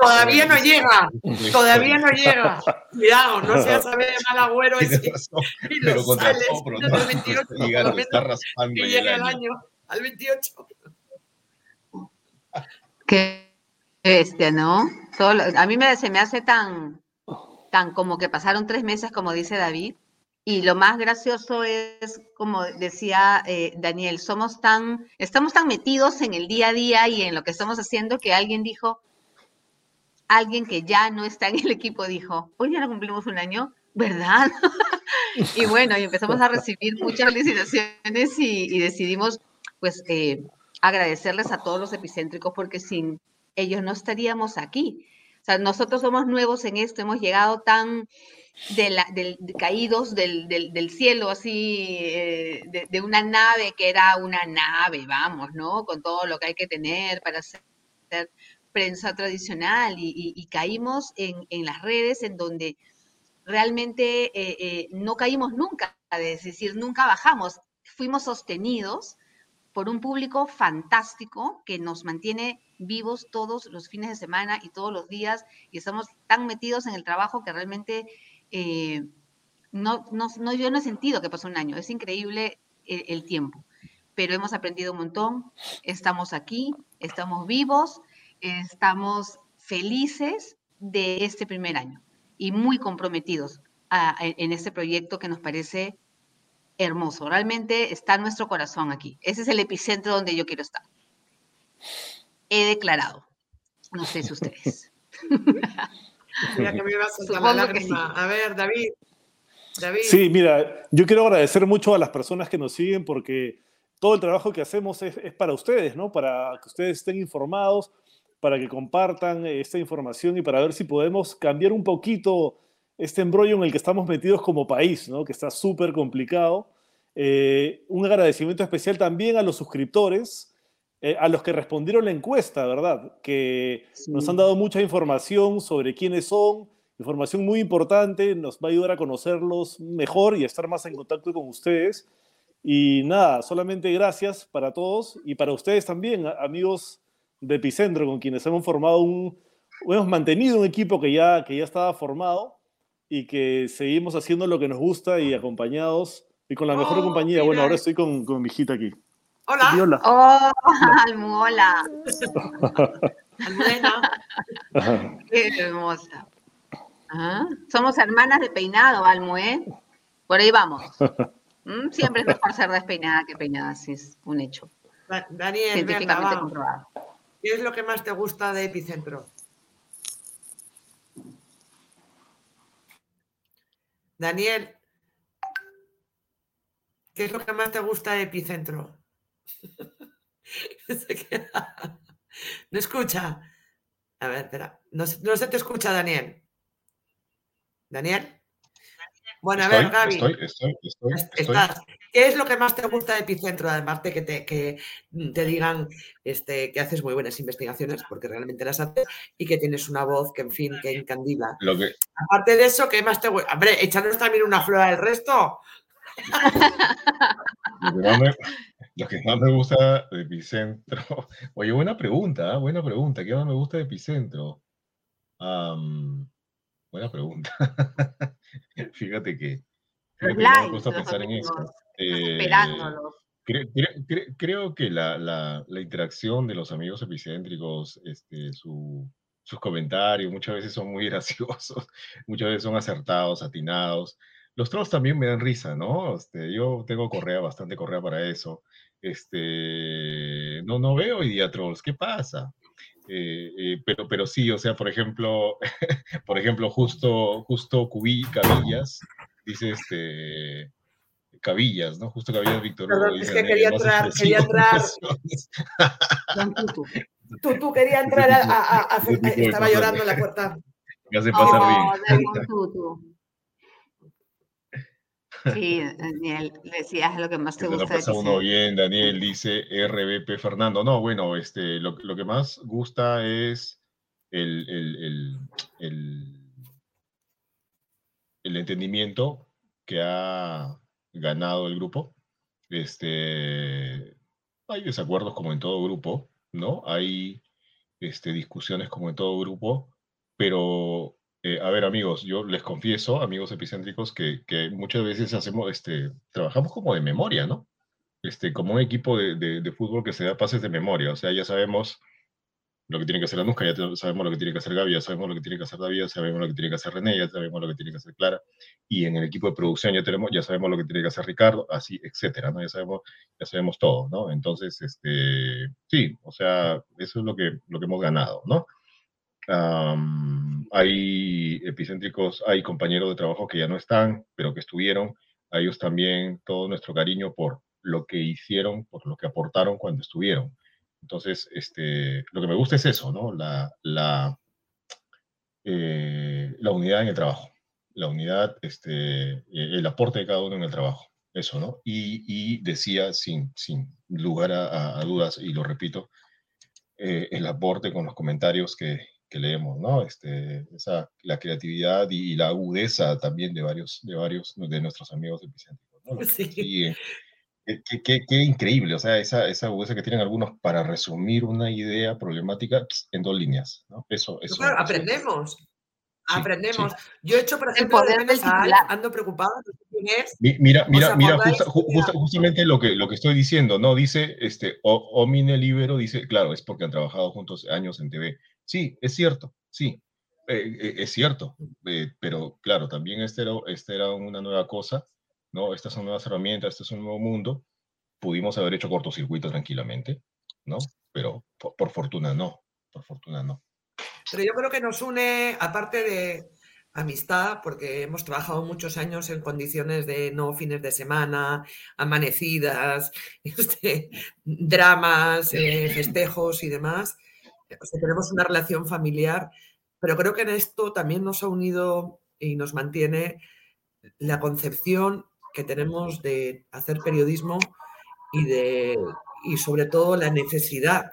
S1: Todavía no llega, todavía no llega. Cuidado, no seas a ver de mal agüero si-
S23: razón,
S1: y
S23: pero contra
S1: sales
S23: todo pronóstico
S1: 28,
S23: está llegando,
S1: por lo
S23: está
S1: menos
S23: raspando
S1: que llegue
S23: el año,
S1: al 28.
S24: Qué bestia, ¿no? Todo lo- a mí me, se me hace tan, tan como que pasaron tres meses, como dice David, y lo más gracioso es, como decía eh, Daniel, somos tan, estamos tan metidos en el día a día y en lo que estamos haciendo que alguien dijo, alguien que ya no está en el equipo dijo, hoy ya no cumplimos un año, ¿verdad? y bueno, y empezamos a recibir muchas felicitaciones y, y decidimos, pues, eh, agradecerles a todos los epicéntricos porque sin ellos no estaríamos aquí. O sea, nosotros somos nuevos en esto, hemos llegado tan de la- de- caídos del, del- del cielo, así, eh, de, una nave que era una nave, vamos, ¿no? Con todo lo que hay que tener para hacer prensa tradicional y, y- caímos en, en las redes en donde realmente eh, eh, no caímos nunca, es decir, nunca bajamos, fuimos sostenidos por un público fantástico que nos mantiene vivos todos los fines de semana y todos los días y estamos tan metidos en el trabajo que realmente eh, no, no, no- yo no he sentido que pasó un año, es increíble el, el tiempo, pero hemos aprendido un montón, estamos aquí, estamos vivos, estamos felices de este primer año y muy comprometidos a- en en este proyecto que nos parece hermoso. Realmente está nuestro corazón aquí. Ese es el epicentro donde yo quiero estar. He declarado. No sé si ustedes.
S1: Mira que me iba a la
S24: que
S1: lágrima. A ver, David. David.
S22: Sí, mira, yo quiero agradecer mucho a las personas que nos siguen porque todo el trabajo que hacemos es, es para ustedes, ¿no? Para que ustedes estén informados, para que compartan esta información y para ver si podemos cambiar un poquito este embrollo en el que estamos metidos como país, ¿no? Que está súper complicado. Eh, un agradecimiento especial también a los suscriptores, eh, a los que respondieron la encuesta, ¿verdad? Que nos han dado mucha información sobre quiénes son, información muy importante, nos va a ayudar a conocerlos mejor y a estar más en contacto con ustedes. Y nada, solamente gracias para todos y para ustedes también, amigos de Epicentro, con quienes hemos formado un, hemos mantenido un equipo que ya, que ya estaba formado y que seguimos haciendo lo que nos gusta y acompañados y con la mejor
S1: Oh,
S22: compañía. Bueno, ahora estoy con, con mi hijita aquí.
S1: Hola.
S22: Di hola.
S24: Oh.
S1: Almudena.
S24: Qué hermosa. Ah, Somos hermanas de peinado, Almu, ¿eh? Por ahí vamos. Mm, Siempre es mejor ser despeinada que peinada, sí, es un hecho.
S1: Da- Daniel,
S24: Científicamente comprobado.
S1: ¿Qué es lo que más te gusta de Epicentro? Daniel, ¿qué es lo que más te gusta de Epicentro? No escucha. A ver, espera. No, no se te escucha, Daniel. ¿Daniel? Bueno, a ver, Gaby.
S23: estoy, estoy, estoy.
S1: Estás. ¿Qué es lo que más te gusta de Epicentro? Además de que te, que te digan este, que haces muy buenas investigaciones, porque realmente las haces, y que tienes una voz que, en fin, que encandila.
S23: Lo que,
S1: Aparte de eso, ¿qué más te gusta? Hombre, echándonos también una flor al resto.
S23: lo que más me, lo que más me gusta de Epicentro. Oye, buena pregunta, ¿ah? buena pregunta. ¿Qué más me gusta de Epicentro? Am, buena pregunta. Fíjate que, fíjate que no me he
S24: likes,
S23: puesto a
S24: los
S23: pensar en eso. Eh,
S24: esperándolos.
S23: cre- cre- cre- creo que la, la- la interacción de los amigos epicéntricos, este, su- sus comentarios muchas veces son muy graciosos, muchas veces son acertados, atinados. Los trolls también me dan risa, ¿no? Este, yo tengo correa, bastante correa para eso. Este, no, no veo hoy día trolls, ¿qué pasa? Eh, eh, pero, pero sí, o sea, por ejemplo, por ejemplo, justo, justo Cubí Cabillas, dice este, Cabillas, ¿no? Justo Cabillas Víctor Hugo
S1: Perdón, es que
S23: "Daniel,
S1: quería entrar, quería entrar.
S23: expresiones".
S1: Tú, tú quería entrar a, a- a- a Estaba llorando en la puerta.
S23: Me hace pasar
S24: Oh,
S23: bien.
S24: un tutu. Sí, Daniel, decías lo que más te
S23: Que la
S24: gusta de
S23: pasa uno bien, Daniel dice RBP Fernando. No, bueno, este, lo, lo que más gusta es el, el, el, el- el entendimiento que ha ganado el grupo. Este, hay desacuerdos como en todo grupo, ¿no? Hay este, discusiones como en todo grupo, pero eh, a ver, amigos, yo les confieso, amigos epicéntricos, que, que muchas veces hacemos, este, trabajamos como de memoria, ¿no? Este, como un equipo de, de- de fútbol que se da pases de memoria, o sea, ya sabemos lo que tiene que hacer Anuska, ya sabemos lo que tiene que hacer Gaby, ya sabemos lo que tiene que hacer David, ya sabemos lo que tiene que hacer René, ya sabemos lo que tiene que hacer Clara, y en el equipo de producción ya tenemos, ya sabemos lo que tiene que hacer Ricardo, así, etcétera, ¿no? Ya sabemos, ya sabemos todo, ¿no? Entonces, este, sí, o sea, eso es lo que, lo que hemos ganado, ¿no? Am, hay epicéntricos, hay compañeros de trabajo que ya no están, pero que estuvieron. A ellos también todo nuestro cariño por lo que hicieron, por lo que aportaron cuando estuvieron. Entonces, este, lo que me gusta es eso, ¿no? La, la, eh, la unidad en el trabajo, la unidad, este, eh, el aporte de cada uno en el trabajo, eso, ¿no? Y, y decía, sin, sin lugar a, a- dudas, y lo repito, eh, el aporte con los comentarios que, que leemos, ¿no? Este, esa, la creatividad y, la agudeza también de varios de, varios de nuestros amigos epicéntricos, ¿no? Siguen. Qué, qué- qué- qué increíble, o sea, esa, esa agudeza que tienen algunos para resumir una idea problemática en dos líneas, ¿no? Eso, eso.
S1: Claro,
S23: eso-
S1: aprendemos.
S23: sí,
S1: Aprendemos.
S23: sí.
S1: Yo he hecho, por
S24: El
S1: ejemplo, de
S24: poder
S1: ando preocupada, no sé quién es.
S23: Mi- Mira,
S1: ¿Os
S23: mira, mira, justa- justa- justamente lo que, lo que estoy diciendo, ¿no? Dice, este, o- Omine Libero dice, claro, es porque han trabajado juntos años en TV. Sí, es cierto, sí, eh, eh, es cierto, eh, pero claro, también este era, este era una nueva cosa, ¿no? Estas son nuevas herramientas, este es un nuevo mundo. Pudimos haber hecho cortocircuito tranquilamente, ¿no? Pero por, por fortuna no, por fortuna no.
S1: Pero yo creo que nos une, aparte de amistad, porque hemos trabajado muchos años en condiciones de no fines de semana, amanecidas, este, dramas, eh, festejos y demás. O sea, tenemos una relación familiar, pero creo que en esto también nos ha unido y nos mantiene la concepción que tenemos de hacer periodismo y de y sobre todo la necesidad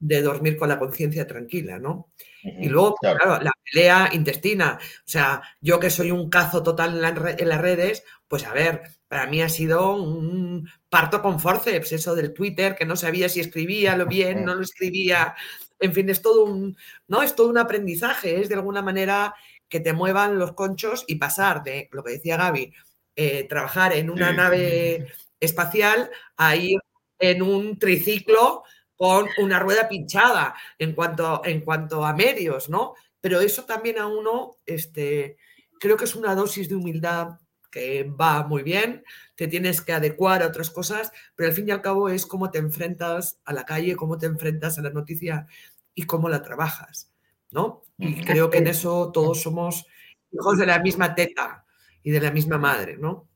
S1: de dormir con la conciencia tranquila, ¿no? Y luego, claro. la pelea intestina. O sea, yo que soy un cazo total en, la re- en las redes, pues a ver, para mí ha sido un parto con forceps, eso del Twitter, que no sabía si escribía lo bien, no lo escribía. En fin, es todo un, ¿no? Es todo un aprendizaje, es de alguna manera que te muevan los conchos y pasar de lo que decía Gaby, eh, trabajar en una
S23: Sí.
S1: nave espacial a ir en un triciclo con una rueda pinchada en cuanto, en cuanto a medios, ¿no? Pero eso también a uno, este, creo que es una dosis de humildad que va muy bien, te tienes que adecuar a otras cosas, pero al fin y al cabo es cómo te enfrentas a la calle, cómo te enfrentas a la noticia y cómo la trabajas, ¿no? Y creo que en eso todos somos hijos de la misma teta y de la misma madre, ¿no?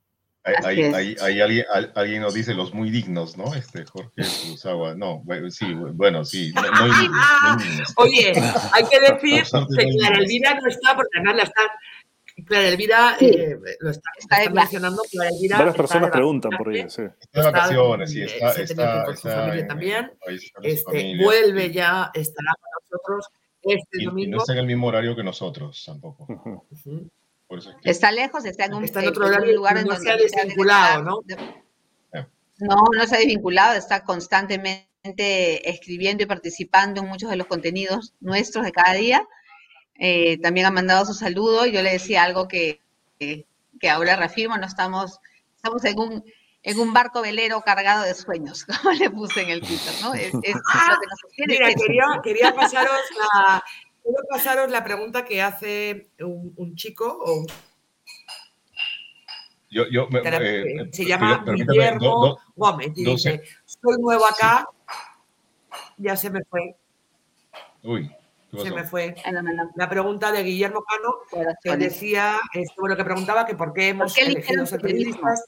S23: Hay,
S1: Así
S23: hay-
S1: es.
S23: hay- hay alguien, al- alguien nos dice los muy dignos, ¿no? Este Jorge Kurosawa. No, bueno, sí, bueno, sí. No, no hay dignos, no hay dignos.
S1: Oye, hay que decir que
S23: no hay
S1: Clara
S23: dignos.
S1: Elvira no está, porque además la está. Clara Elvira eh, lo está, la están mencionando. Clara Elvira
S22: Varias
S1: está
S22: personas preguntan por
S1: vacaciones,
S22: ella, sí.
S23: Está de vacaciones, sí,
S1: eh,
S23: está, está,
S1: tiempo con su
S23: está
S1: familia
S23: en-
S1: también.
S23: en está
S1: Este,
S23: familia,
S1: vuelve
S23: sí.
S1: ya, estará con nosotros este
S23: Y, y
S1: domingo.
S23: no está en el mismo horario que nosotros tampoco. Por eso es que
S24: Está lejos, está en un,
S1: Está en otro
S24: un
S1: horario,
S24: lugar en
S1: no
S24: donde
S1: se ha desvinculado, ¿no?
S24: No, no se ha desvinculado, está constantemente escribiendo y participando en muchos de los contenidos nuestros de cada día. Eh, también ha mandado su saludo. Yo le decía algo que, que, que ahora reafirmo, no estamos, estamos en un, en un barco velero cargado de sueños, como le puse en el Twitter, ¿no? Es, es- es lo que nos sostiene.
S1: Mira, quería, quería pasaros la, quiero pasaros la pregunta que hace un, un chico o un
S23: yo, yo me-
S1: terapeuta,
S23: eh,
S1: se llama Guillermo
S23: do- do-
S1: Gómez y dice, soy nuevo acá, ya se me fue,
S23: Uy, ¿qué
S1: se me fue. La pregunta de Guillermo Cano, que decía, bueno, que preguntaba que por qué hemos
S24: qué
S1: elegido ser periodistas.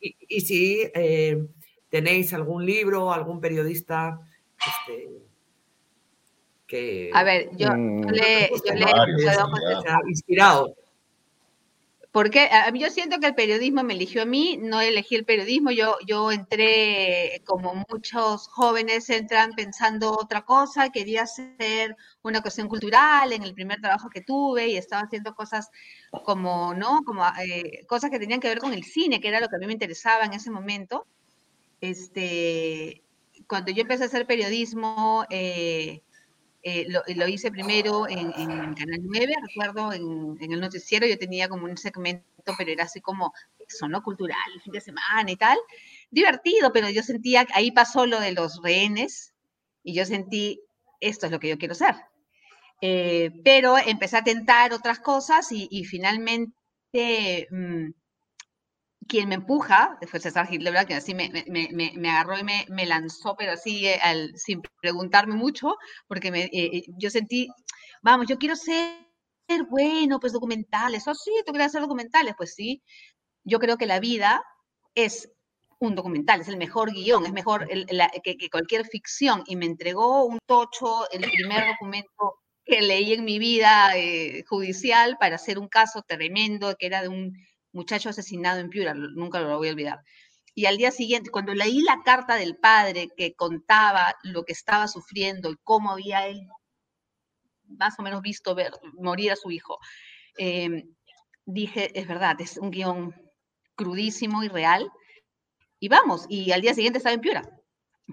S1: Y, y si eh, tenéis algún libro, algún periodista este, que...
S24: A ver, yo, yo le, yo le
S1: sea inspirado.
S24: Porque yo siento que el periodismo me eligió a mí, no elegí el periodismo, yo, yo entré como muchos jóvenes entran pensando otra cosa, quería hacer una cuestión cultural en el primer trabajo que tuve y estaba haciendo cosas como, ¿no? Como eh, cosas que tenían que ver con el cine, que era lo que a mí me interesaba en ese momento. Este, cuando yo empecé a hacer periodismo, eh, eh, lo, lo, hice primero en, en, Canal 9, recuerdo, en, en, el noticiero, yo tenía como un segmento, pero era así como eso, ¿no? Cultural, fin de semana y tal. Divertido, pero yo sentía, ahí pasó lo de los rehenes, y yo sentí, esto es lo que yo quiero hacer. Eh, pero empecé a tentar otras cosas y, y finalmente... Mmm, quien me empuja, fue César Hitler, que así me, agarró y me, lanzó, pero así eh, sin preguntarme mucho, porque eh, yo sentí, vamos, yo quiero ser bueno, pues documentales, oh sí, tú quieres hacer documentales, pues sí, yo creo que la vida es un documental, es el mejor guion, es mejor que, cualquier ficción, y me entregó un tocho, el primer documento que leí en mi vida eh, judicial para hacer un caso tremendo, que era de un muchacho asesinado en Piura, nunca lo voy a olvidar. Y al día siguiente, cuando leí la carta del padre que contaba lo que estaba sufriendo y cómo había él más o menos visto morir a su hijo, eh, dije, es verdad, es un guion crudísimo y real. Y vamos, y al día siguiente estaba en Piura,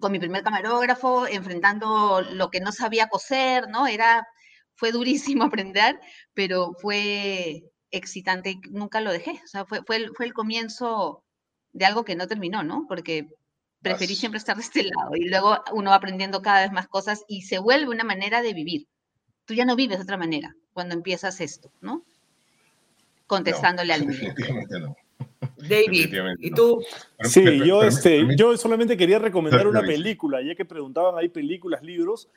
S24: con mi primer camarógrafo, enfrentando lo que no sabía coser, ¿no? Era, fue durísimo aprender, pero fue excitante y nunca lo dejé. O sea, fue, fue, el, fue el comienzo de algo que no terminó, ¿no? Porque preferí siempre estar de este lado y luego uno va aprendiendo cada vez más cosas y se vuelve una manera de vivir. Tú ya no vives de otra manera cuando empiezas esto, ¿no? Contestándole
S23: no,
S24: al
S23: Definitivamente no.
S1: David, ¿y tú?
S22: Sí, yo, este, yo solamente quería recomendar una película, ya que preguntaban ahí películas, libros,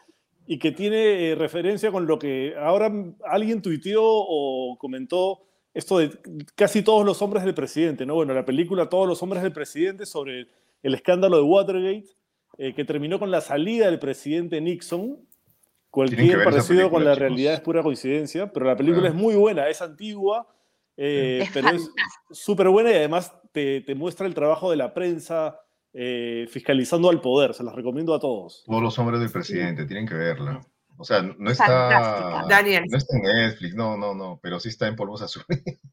S22: y que tiene eh, referencia con lo que ahora alguien tuiteó o comentó esto de casi todos los hombres del presidente, ¿no? Bueno, la película Todos los hombres del presidente sobre el escándalo de Watergate, eh, que terminó con la salida del presidente Nixon. Cualquier parecido con la chicos. realidad es pura coincidencia, pero la película claro. es muy buena, es antigua, eh, es pero es súper buena y además te, te, muestra el trabajo de la prensa eh, fiscalizando al poder. Se las recomiendo a todos.
S23: Todos los hombres del presidente tienen que verla. O sea, no está,
S1: Daniel.
S23: no está en Netflix, no, no, no, pero sí está en Polvos Azules.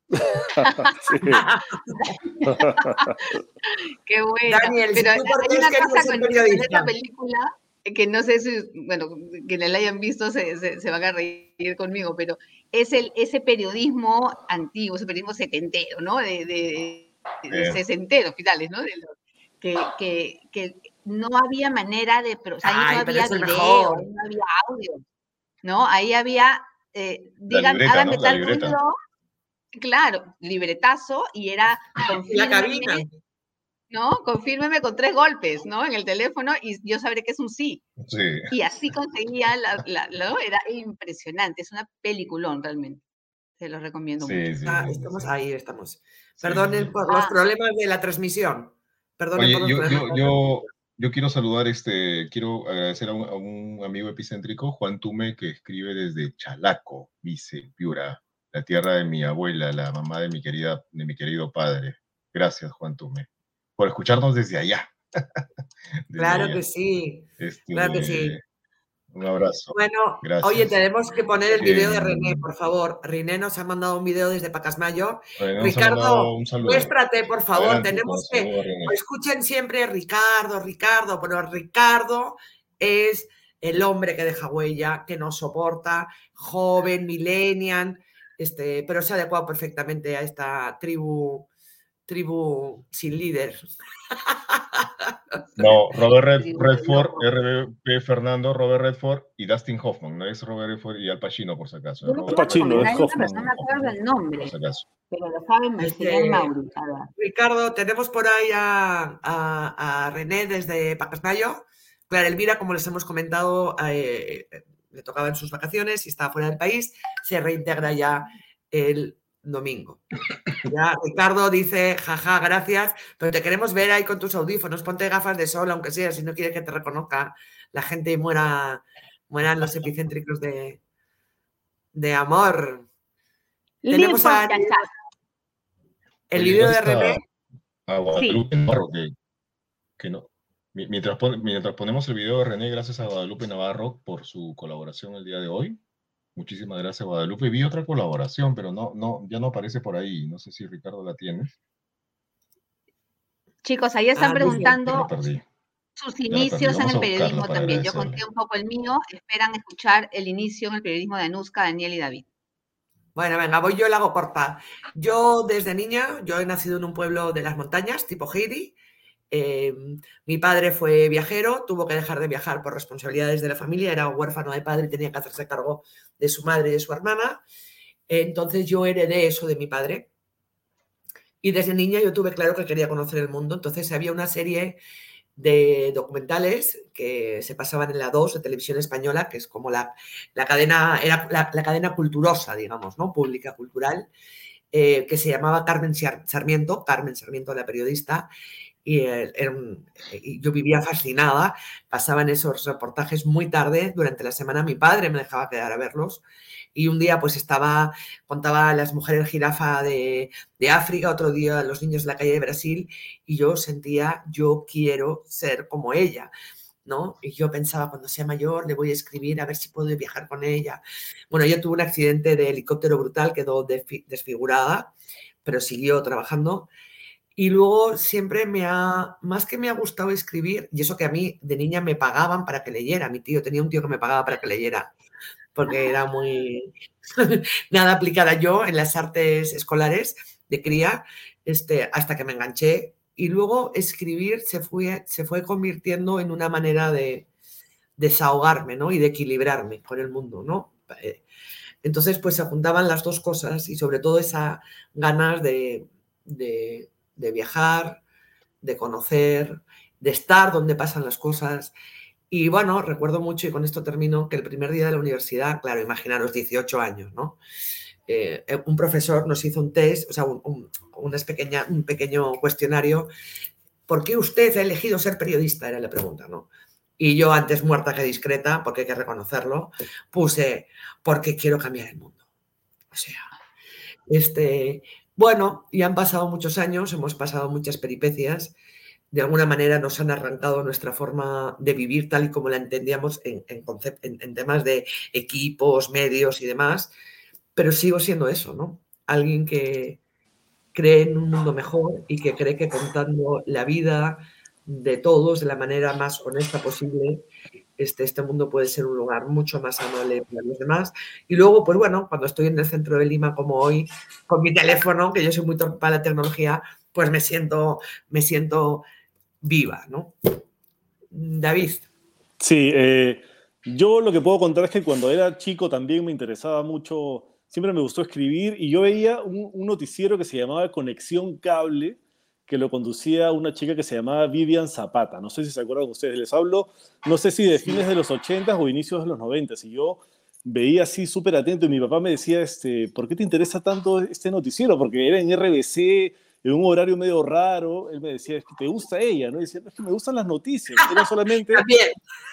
S24: Qué bueno.
S1: Daniel,
S24: pero
S1: ¿tú por qué
S24: hay una cosa con esta película que no sé si, bueno, quienes la hayan visto se, se, se, van a reír conmigo, pero es el, ese periodismo antiguo, ese periodismo setentero, ¿no? De, de, de, de sesentero, finales, ¿no? De los, que, que, que no había manera de, o sea, ahí
S1: Ay,
S24: no había video, ahí no había audio, ¿no? Ahí había, eh,
S23: La
S24: digan,
S23: libreta,
S24: háganme
S23: ¿no? La
S24: tal
S23: libreta.
S24: ruido, claro, libretazo, y era,
S1: La cabina.
S24: confírmeme, ¿no? Confírmeme con tres golpes, ¿no? En el teléfono, y yo sabré que es un sí.
S23: Sí.
S24: Y así conseguía, la, la, ¿no? Era impresionante, es una peliculón realmente. Se los recomiendo mucho.
S23: Sí,
S1: Ah,
S23: sí.
S1: estamos ahí, estamos. Perdonen por los
S24: Ah.
S1: problemas de la transmisión. Perdonen
S23: Oye, yo, yo, yo, yo quiero saludar, este, quiero agradecer a un, a un amigo epicéntrico, Juan Tume, que escribe desde Chalaco, dice, Piura, la tierra de mi abuela, la mamá de mi querida, de mi querido padre. Gracias, Juan Tume, por escucarnos desde allá. Desde
S1: Claro
S23: allá.
S1: que sí.
S23: Este,
S1: Claro que sí.
S23: Un abrazo.
S1: Bueno,
S23: Gracias.
S1: oye, tenemos que poner el video de René, por favor. René nos ha mandado un video desde Pacasmayo.
S23: René
S1: Ricardo, muéstrate, por favor.
S23: Adelante,
S1: Tenemos que.
S23: saludo René.
S1: Escuchen siempre Ricardo, Ricardo, pero Ricardo es el hombre que deja huella, que nos soporta, joven, millennial, este, pero se ha adecuado perfectamente a esta tribu, tribu sin líder.
S23: No, Robert Red- Redford,
S24: loco.
S23: RB Fernando, Robert Redford y Dustin Hoffman. No es Robert Redford y Al Pacino, por si acaso.
S24: Quiero
S22: Pacino, es Hoffman.
S24: no me acuerdo el nombre,
S23: por si acaso.
S24: pero lo saben, me
S1: Este,
S24: Mauri.
S1: Ricardo, tenemos por ahí a, a- a René desde Pacasmayo. Clara Elvira, como les hemos comentado, eh, le tocaba en sus vacaciones y estaba fuera del país, se reintegra ya el domingo. Ya Ricardo dice, jaja, gracias, pero te queremos ver ahí con tus audífonos, ponte gafas de sol, aunque sea, si no quieres que te reconozca la gente y muera, mueran los epicéntricos de, de amor.
S24: Live
S1: Tenemos a. El
S23: Oye,
S1: video de René,
S23: A Guadalupe Navarro, que, que no. mi- Mientras, pon- mientras ponemos el video de René, gracias a Guadalupe Navarro por su colaboración el día de hoy. Muchísimas gracias, Guadalupe. Vi otra colaboración, pero no, no, ya no aparece por ahí. No sé si Ricardo la tiene.
S24: Chicos, ahí están
S1: Ah,
S24: preguntando sus inicios en el periodismo también. Yo conté un poco el mío. Esperan escuchar el inicio en el periodismo de Anuska, Daniel y David.
S1: Bueno, venga, voy yo y la hago corta. Yo desde niña, yo he nacido en un pueblo de las montañas, tipo Heidi. Eh, mi padre fue viajero, tuvo que dejar de viajar por responsabilidades de la familia, era huérfano de padre y tenía que hacerse cargo de su madre y de su hermana. Entonces yo heredé eso de mi padre. Y desde niña yo tuve claro que quería conocer el mundo. Entonces había una serie de documentales que se pasaban en la 2 de televisión española, que es como la, cadena, era la, cadena culturosa, digamos, ¿no? Pública, cultural, eh, que se llamaba Carmen Sar- Sarmiento, Carmen Sarmiento, la periodista, y, eh, y yo vivía fascinada, pasaban esos reportajes muy tarde, durante la semana mi padre me dejaba quedar a verlos, y un día pues estaba, contaba las mujeres jirafa de, de África, otro día los niños de la calle de Brasil, y yo sentía, yo quiero ser como ella. ¿no? Y yo pensaba, cuando sea mayor, le voy a escribir a ver si puedo viajar con ella. Bueno, ella tuvo un accidente de helicóptero brutal, quedó desfi- desfigurada, pero siguió trabajando. Y luego siempre me ha, más que me ha gustado escribir, y eso que a mí de niña me pagaban para que leyera, mi tío tenía un tío que me pagaba para que leyera, porque era muy nada aplicada yo en las artes escolares de cría, este, hasta que me enganché. Y luego escribir se fue, se fue convirtiendo en una manera de desahogarme, ¿no? Y de equilibrarme con el mundo, ¿no? Eh, Entonces, pues se juntaban las dos cosas y sobre todo esa ganas de, de- de viajar, de conocer, de estar donde pasan las cosas. Y bueno, recuerdo mucho, y con esto termino, que el primer día de la universidad, claro, imaginaros 18 años, ¿no? Eh, un profesor nos hizo un test, o sea, un, un- un pequeño cuestionario. ¿Por qué usted ha elegido ser periodista? Era la pregunta, ¿no? Y yo, antes muerta que discreta, porque hay que reconocerlo, puse, porque quiero cambiar el mundo. O sea, este, bueno, y han pasado muchos años, hemos pasado muchas peripecias, de alguna manera nos han arrancado nuestra forma de vivir tal y como la entendíamos en, en en temas de equipos, medios y demás, pero sigo siendo eso, ¿no? Alguien que cree en un mundo mejor y que cree que contando la vida de todos de la manera más honesta posible, este, este mundo puede ser un lugar mucho más amable para los demás. Y luego, pues bueno, cuando estoy en el centro de Lima como hoy, con mi teléfono, que yo soy muy torpe para la tecnología, pues me siento, me siento viva, ¿no? David.
S22: Sí, eh, yo lo que puedo contar es que cuando era chico también me interesaba mucho, siempre me gustó escribir y yo veía un, un noticiero que se llamaba Conexión Cable, que lo conducía una chica que se llamaba Vivian Zapata. No sé si se acuerdan ustedes, les hablo, no sé si de fines de los 80 o inicios de los 90. Y yo veía así súper atento y mi papá me decía, este, ¿por qué te interesa tanto este noticiero? Porque era en RBC, en un horario medio raro. Él me decía, es que te gusta ella, ¿no? Y decía, es que me gustan las noticias. Era solamente...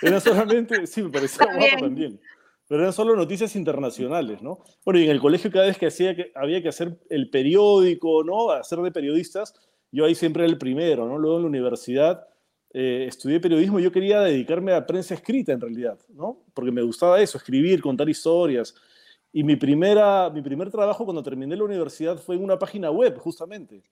S22: Era solamente, sí, me parecía guapo también. Pero eran solo noticias internacionales, ¿no? Bueno, y en el colegio cada vez que, hacía que había que hacer el periódico, ¿no? Hacer de periodistas, yo ahí siempre era el primero, ¿no? Luego en la universidad eh, estudié periodismo yo quería dedicarme a prensa escrita en realidad, ¿no? Porque me gustaba eso, escribir, contar historias. Y mi, primera, mi primer trabajo cuando terminé la universidad fue en una página web, justamente.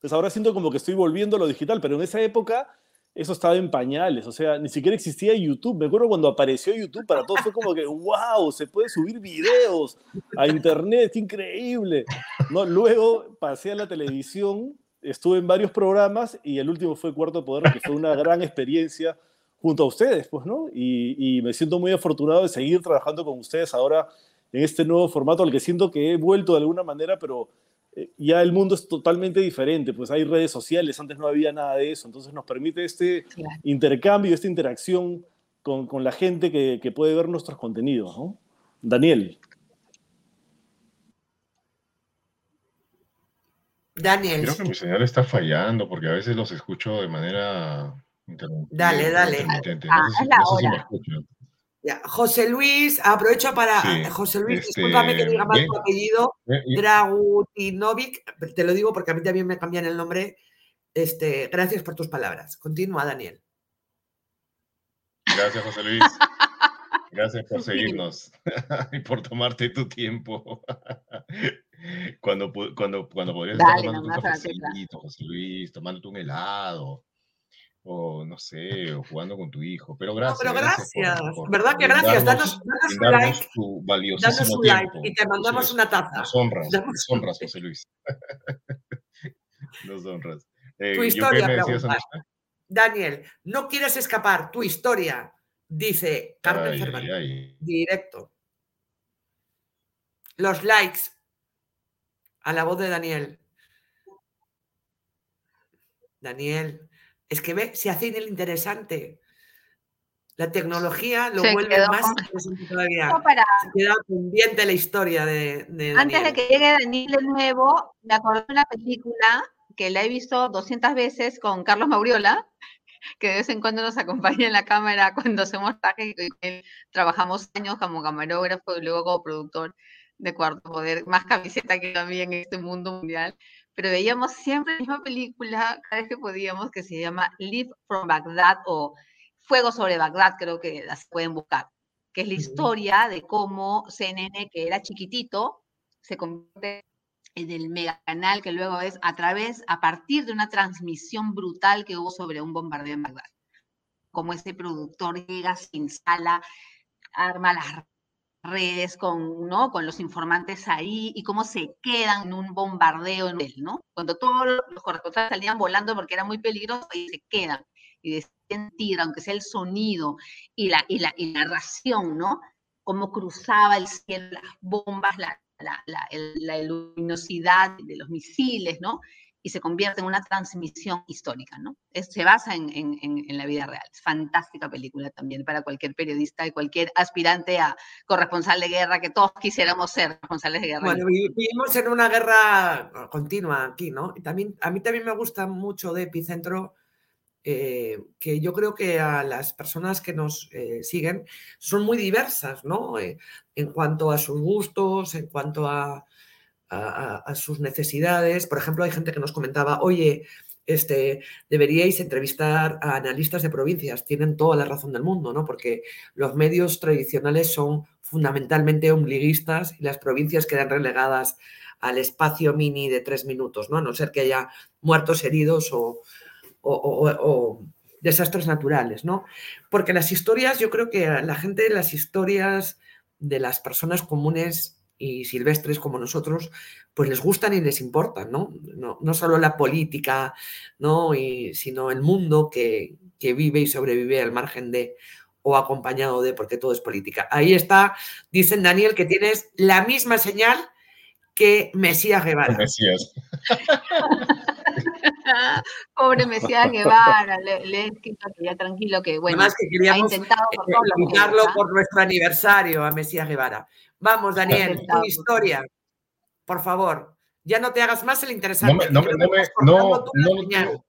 S22: Pues ahora siento como que estoy volviendo a lo digital, pero en esa época eso estaba en pañales, o sea, ni siquiera existía YouTube. Me acuerdo cuando apareció YouTube para todos, fue como que, wow, se puede subir videos a internet, qué increíble. ¿No? Luego pasé a la televisión, estuve en varios programas y el último fue Cuarto Poder, que fue una gran experiencia junto a ustedes, pues, ¿no? Y, y me siento muy afortunado de seguir trabajando con ustedes ahora en este nuevo formato al que siento que he vuelto de alguna manera, pero eh, ya el mundo es totalmente diferente, pues hay redes sociales, antes no había nada de eso, entonces nos permite este intercambio, esta interacción con, con la gente que, que, puede ver nuestros contenidos, ¿no? Daniel.
S1: Daniel.
S23: Creo que mi señal está fallando porque a veces los escucho de manera interrumpida.
S1: Dale, dale.
S24: Ah,
S23: No sé si-
S24: es la
S23: no sé si me
S24: hora.
S23: escuchan.
S1: Ya, José Luis, aprovecho para.
S23: Sí,
S1: José Luis,
S23: este,
S1: discúlpame que diga mal tu apellido.
S23: Bien, bien.
S1: Dragutinovic, te lo digo porque a mí también me cambian el nombre. Este, gracias por tus palabras. Continúa, Daniel.
S23: Gracias, José Luis. Gracias por seguirnos y por tomarte tu tiempo. Cuando, cuando, cuando podrías estar tomando un cafecito, José Luis, tomándote un helado, o no sé, o jugando con tu hijo. Pero
S1: No,
S23: gracias.
S1: pero
S23: por-
S1: gracias.
S23: por
S1: ¿Verdad que gracias? Danos, danos un like.
S23: tu
S1: Danos un like
S23: tiempo.
S1: y te mandamos
S23: José
S1: una taza.
S23: Nos honras, nos honras, José Luis. Nos honras. Eh,
S1: Tu
S23: ¿yo
S1: historia,
S23: me?
S1: Daniel, no quieres escapar, tu historia, dice Carmen Cervantes.
S23: ay.
S1: Directo. Los likes a la voz de Daniel. Daniel, es que ve, se hace el interesante. La tecnología lo
S24: Se
S1: vuelve
S24: quedó
S1: más
S24: con-
S1: interesante todavía.
S24: Para-
S1: Se queda pendiente la historia de, de
S24: Antes de que llegue Daniel de nuevo, me acordé de una película que la he visto 200 veces con Carlos Mauriola, que de vez en cuando nos acompaña en la cámara cuando hacemos traje, trabajamos años como camarógrafo y luego como productor de Cuarto Poder, más camiseta que también en este mundo mundial, pero veíamos siempre la misma película cada vez que podíamos, que se llama Live from Baghdad o Fuego sobre Bagdad, creo que las pueden buscar, que es la historia de cómo CNN, que era chiquitito, se convierte en el mega canal que luego es a través, a partir de una transmisión brutal que hubo sobre un bombardeo en Bagdad. Como ese productor llega, se instala, arma las redes con, ¿no? con los informantes ahí y cómo se quedan en un bombardeo en él, ¿no? Cuando todos los corresponsales salían volando porque era muy peligroso y se quedan y deciden tira, aunque sea el sonido y la, y la, y la narración, ¿no? Cómo cruzaba el cielo, las bombas, la, la, luminosidad de los misiles, ¿no? Y se convierte en una transmisión histórica, ¿no? Se basa en, en- en- la vida real. Fantástica película también para cualquier periodista y cualquier aspirante a corresponsal de guerra, que todos quisiéramos ser corresponsales de guerra.
S1: Bueno, vi- vivimos en una guerra continua aquí, ¿no? Y también, a mí también me gusta mucho de Epicentro, eh, que yo creo que a las personas que nos eh, siguen son muy diversas, ¿no? Eh, en cuanto a sus gustos, en cuanto a, sus necesidades. Por ejemplo, hay gente que nos comentaba, oye, este, deberíais entrevistar a analistas de provincias. Tienen toda la razón del mundo, ¿no? Porque los medios tradicionales son fundamentalmente ombliguistas y las provincias quedan relegadas al espacio mini de tres minutos, ¿no? A no ser que haya muertos, heridos o, o- o- o desastres naturales, ¿no? Porque las historias, yo creo que a la gente, las historias de las personas comunes y silvestres como nosotros, pues les gustan y les importan, ¿no? No, no solo la política, ¿no? Y, sino el mundo que, que vive y sobrevive al margen de o acompañado de, porque todo es política. Ahí está, dicen Daniel, que tienes la misma señal que Mesías Guevara.
S23: Mesías.
S24: Pobre Mesías Guevara, le, le he escrito que ya tranquilo que, bueno,
S1: Además que
S24: ha
S1: queríamos
S24: intentado por
S1: eh, invitarlo
S24: ¿ah?
S1: por nuestro aniversario a Mesías Guevara. Vamos, Daniel, tu historia, por favor. Ya no te hagas más el interesante.
S23: no me- no me- no- no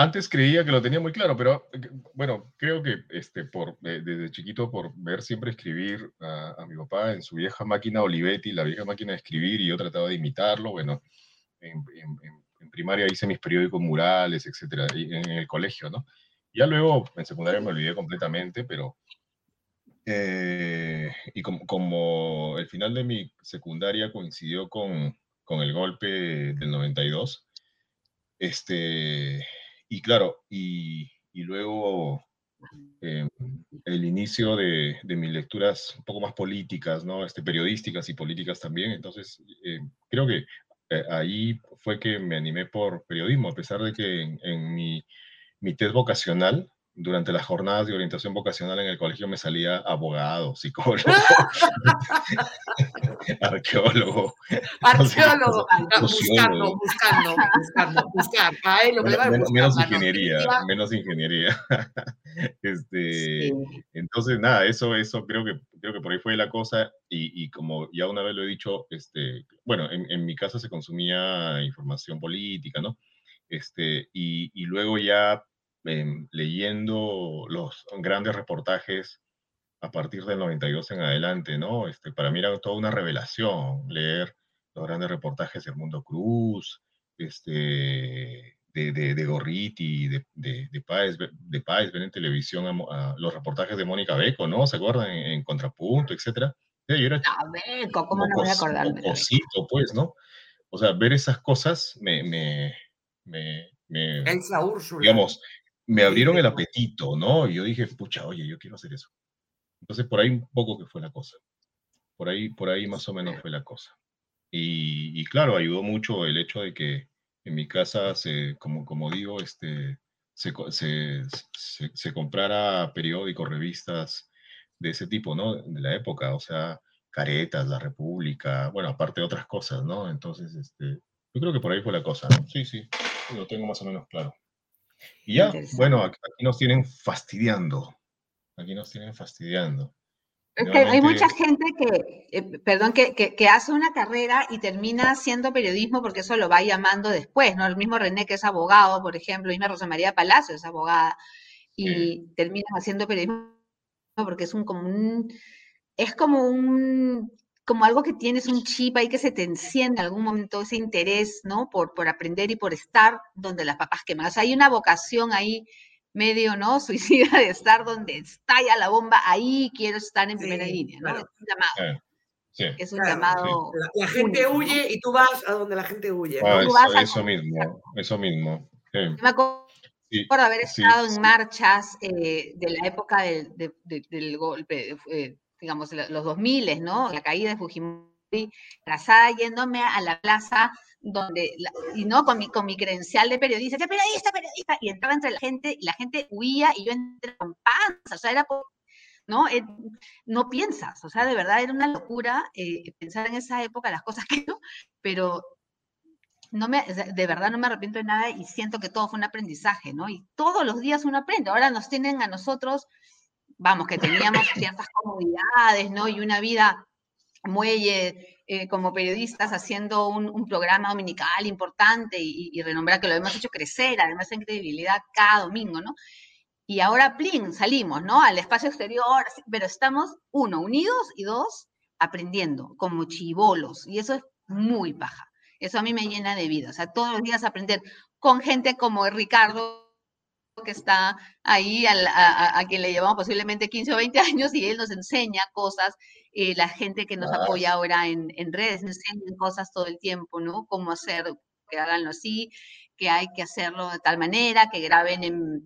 S23: Antes creía que lo tenía muy claro, pero eh, bueno, creo que este, por, eh, desde chiquito, por ver siempre escribir a, a mi papá en su vieja máquina Olivetti, la vieja máquina de escribir, y yo trataba de imitarlo. Bueno, en, en- en- en primaria hice mis periódicos murales, etcétera, en el colegio, ¿no? Ya luego en secundaria me olvidé completamente, pero. eh, y como, el final de mi secundaria coincidió con, con el golpe del 92, este, y claro, y, y luego eh, el inicio de, de mis lecturas un poco más políticas, ¿no? Este, periodísticas y políticas también. Entonces, eh, creo que eh, ahí fue que me animé por periodismo, a pesar de que en, en mi, mi test vocacional, durante las jornadas de orientación vocacional en el colegio me salía abogado, psicólogo, arqueólogo. no sé qué
S1: Arqueólogo,
S23: cosa,
S1: buscando, buscando, buscando, buscar. A él lo que le va a
S23: Men-
S1: buscar.
S23: menos ingeniería, menos ingeniería. Este, Entonces, nada, eso, eso creo que, creo que por ahí fue la cosa. Y, y como ya una vez lo he dicho, este, bueno, en, en mi casa se consumía información política, ¿no? Este, y, y luego ya em, leyendo los grandes reportajes a partir del 92 en adelante, ¿no? Este, para mí era toda una revelación leer los grandes reportajes de Mundo Cruz, este, de, de, de Gorriti, de, de, de Páez, de Páez, ver en televisión a, a los reportajes de Mónica Beco, ¿no? ¿Se acuerdan? En, en Contrapunto, etcétera. Yo era
S24: Ah, Beco, ¿cómo no voy a acordarme?
S23: cosito, pues, ¿no? O sea, ver esas cosas me, me, me, me-
S1: Elsa Úrsula.
S23: digamos, me abrieron el apetito, ¿no? Y yo dije, pucha, oye, yo quiero hacer eso. Entonces, por ahí un poco que fue la cosa. Por ahí, por ahí más o menos fue la cosa. Y, y claro, ayudó mucho el hecho de que en mi casa, se, como, como digo, este, se, se, se, se comprara periódicos, revistas de ese tipo, ¿no? De la época, o sea, Caretas, La República, bueno, aparte de otras cosas, ¿no? Entonces, este, yo creo que por ahí fue la cosa, ¿no? Sí, sí, lo tengo más o menos claro. Y ya, bueno, aquí aquí nos tienen fastidiando. Aquí nos tienen fastidiando.
S24: Es que hay mucha gente que, eh, perdón, que, que, que hace una carrera y termina haciendo periodismo porque eso lo va llamando después, ¿no? El mismo René, que es abogado, por ejemplo, y misma Rosa María Palacio es abogada, y terminan haciendo periodismo porque es un como un, es como un, como algo que tienes un chip ahí que se te enciende en algún momento, ese interés, ¿no? Por, por aprender y por estar donde las papas queman. O sea, hay una vocación ahí medio, ¿no? Suicida de estar donde estalla la bomba, ahí quiero estar en primera línea, ¿no?
S1: claro.
S24: Es un llamado,
S23: Claro, sí.
S24: es un
S1: Claro,
S24: llamado.
S1: La, la gente
S24: único, ¿no?
S1: huye y tú vas a donde la gente huye.
S23: Ah, eso,
S24: a-
S23: eso mismo, eso mismo. sí.
S24: Yo me acuerdo
S23: Sí,
S24: por haber
S23: sí,
S24: estado en
S23: sí.
S24: marchas eh, de la época del, de- de- del golpe, eh, digamos, los 2000, ¿no? La caída de Fujimori, abrazada yéndome a la plaza donde, y no con mi, con mi credencial de periodista, "Ya, periodista, periodista, y entraba entre la gente, y la gente huía, y yo entré con panza, o sea, era ¿no? Eh, no piensas, o sea, de verdad era una locura eh, pensar en esa época las cosas que no, pero no me, de verdad no me arrepiento de nada y siento que todo fue un aprendizaje, ¿no? Y todos los días uno aprende. Ahora nos tienen a nosotros, vamos, que teníamos ciertas comodidades, ¿no? Y una vida muelle eh, como periodistas haciendo un, un programa dominical importante y, y renombrar que lo hemos hecho crecer, además en credibilidad cada domingo, ¿no? Y ahora, plin, salimos, ¿no? Al espacio exterior, pero estamos, uno, unidos y dos, aprendiendo como chivolos. Y eso es muy paja. Eso a mí me llena de vida. O sea, todos los días aprender con gente como Ricardo, que está ahí, a, a- a quien le llevamos posiblemente 15 o 20 años y él nos enseña cosas. eh, la gente que nos apoya ahora en, en redes nos enseñan cosas todo el tiempo, ¿no? Cómo hacer, que háganlo así, que hay que hacerlo de tal manera, que graben en,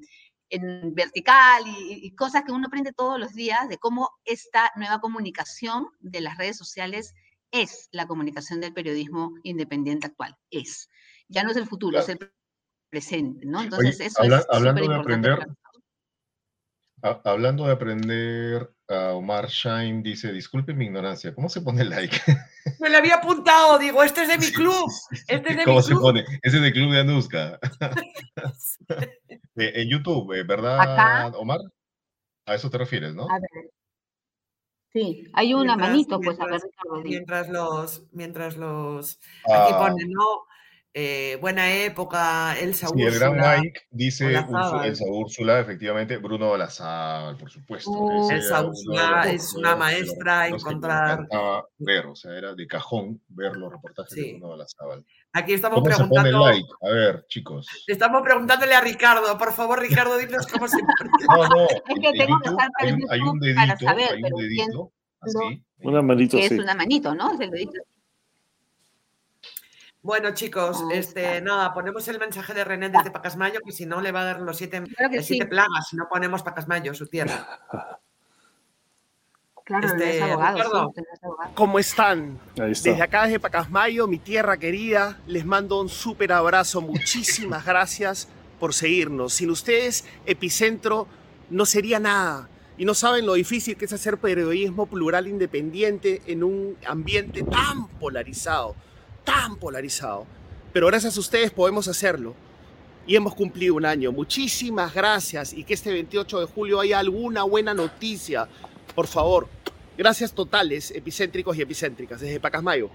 S24: en vertical y, y cosas que uno aprende todos los días de cómo esta nueva comunicación de las redes sociales es la comunicación del periodismo independiente actual. Es. Ya no es el futuro, es el presente, ¿no? Entonces,
S23: Oye,
S24: eso
S23: habla-
S24: es
S23: hablando de aprender, ha- hablando de aprender, a Omar Shine dice, disculpe mi ignorancia, ¿cómo se pone like?
S1: Me lo había apuntado, digo, este es de mi club. Este es de mi
S23: ¿Cómo se
S1: club.
S23: pone? Ese es el club de Anuska. Eh, en YouTube, eh, ¿verdad,
S24: Acá.
S23: Omar? A eso te refieres, ¿no?
S24: A ver. Sí, hay una
S1: Mientras-
S24: manito, pues, a ver, Ricardo.
S1: Mientras los, mientras los, aquí
S23: Ah.
S1: ponen, ¿no? Eh, buena época, Elsa
S23: Sí, el gran
S1: Úrsula.
S23: Mike dice. Úrsula, Elsa Úrsula, efectivamente, Bruno Olazábal, por supuesto.
S1: Uh, Elsa
S23: de
S1: Úrsula es una maestra
S23: que me
S1: encontrar-
S23: encantaba ver, o sea, era de cajón ver los reportajes de
S1: Sí.
S23: Bruno Olazábal.
S1: Aquí estamos
S23: ¿Cómo se pone
S1: preguntando,
S23: like? A ver, chicos.
S1: estamos preguntándole a Ricardo, por favor, Ricardo, dinos cómo se pone.
S23: No, no,
S24: Es que
S23: en
S24: tengo que
S23: YouTube
S24: estar para
S23: hay hay un
S24: YouTube para
S23: dedito,
S24: saber,
S23: hay un dedito, así.
S22: Una manito,
S24: que es
S22: sí.
S24: una manito, ¿no? Es el dedito.
S1: Bueno, chicos, este, nada, ponemos el mensaje de René desde Pacasmayo, que si no le va a dar los siete,
S24: Claro que
S1: las siete
S24: sí.
S1: plagas si no ponemos Pacasmayo, su tierra.
S24: Claro, no
S1: Este,
S24: es abogado,
S1: Ricardo.
S24: sí, no abogado.
S25: ¿Cómo están?
S22: Está.
S25: Desde acá, desde Pacasmayo, mi tierra querida, les mando un súper abrazo. Muchísimas gracias por seguirnos. Sin ustedes, Epicentro no sería nada. Y no saben lo difícil que es hacer periodismo plural independiente en un ambiente tan polarizado, tan polarizado. Pero gracias a ustedes podemos hacerlo. Y hemos cumplido un año. Muchísimas gracias. Y que este 28 de julio haya alguna buena noticia. Por favor, gracias totales, epicéntricos y epicéntricas, desde Pacasmayo.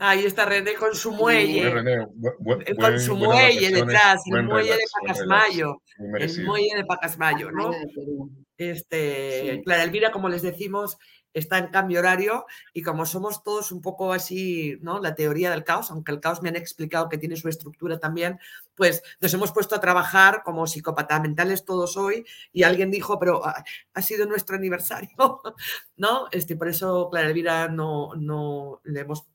S1: Ahí está René con su muelle.
S23: René, bu- bu-
S1: eh, con
S23: buen-
S1: su muelle detrás, el
S23: buen
S1: muelle de
S23: relax, buen relax,
S1: Pacasmayo. El muelle de Pacasmayo, ¿no? Este,
S23: Sí.
S1: Clara Elvira, como les decimos, está en cambio horario y como somos todos un poco así, ¿no? La teoría del caos, aunque el caos me han explicado que tiene su estructura también, pues nos hemos puesto a trabajar como psicópatas mentales todos hoy y alguien dijo, pero ha, ha sido nuestro aniversario, ¿no? Este, por eso Clara Elvira no, no le hemos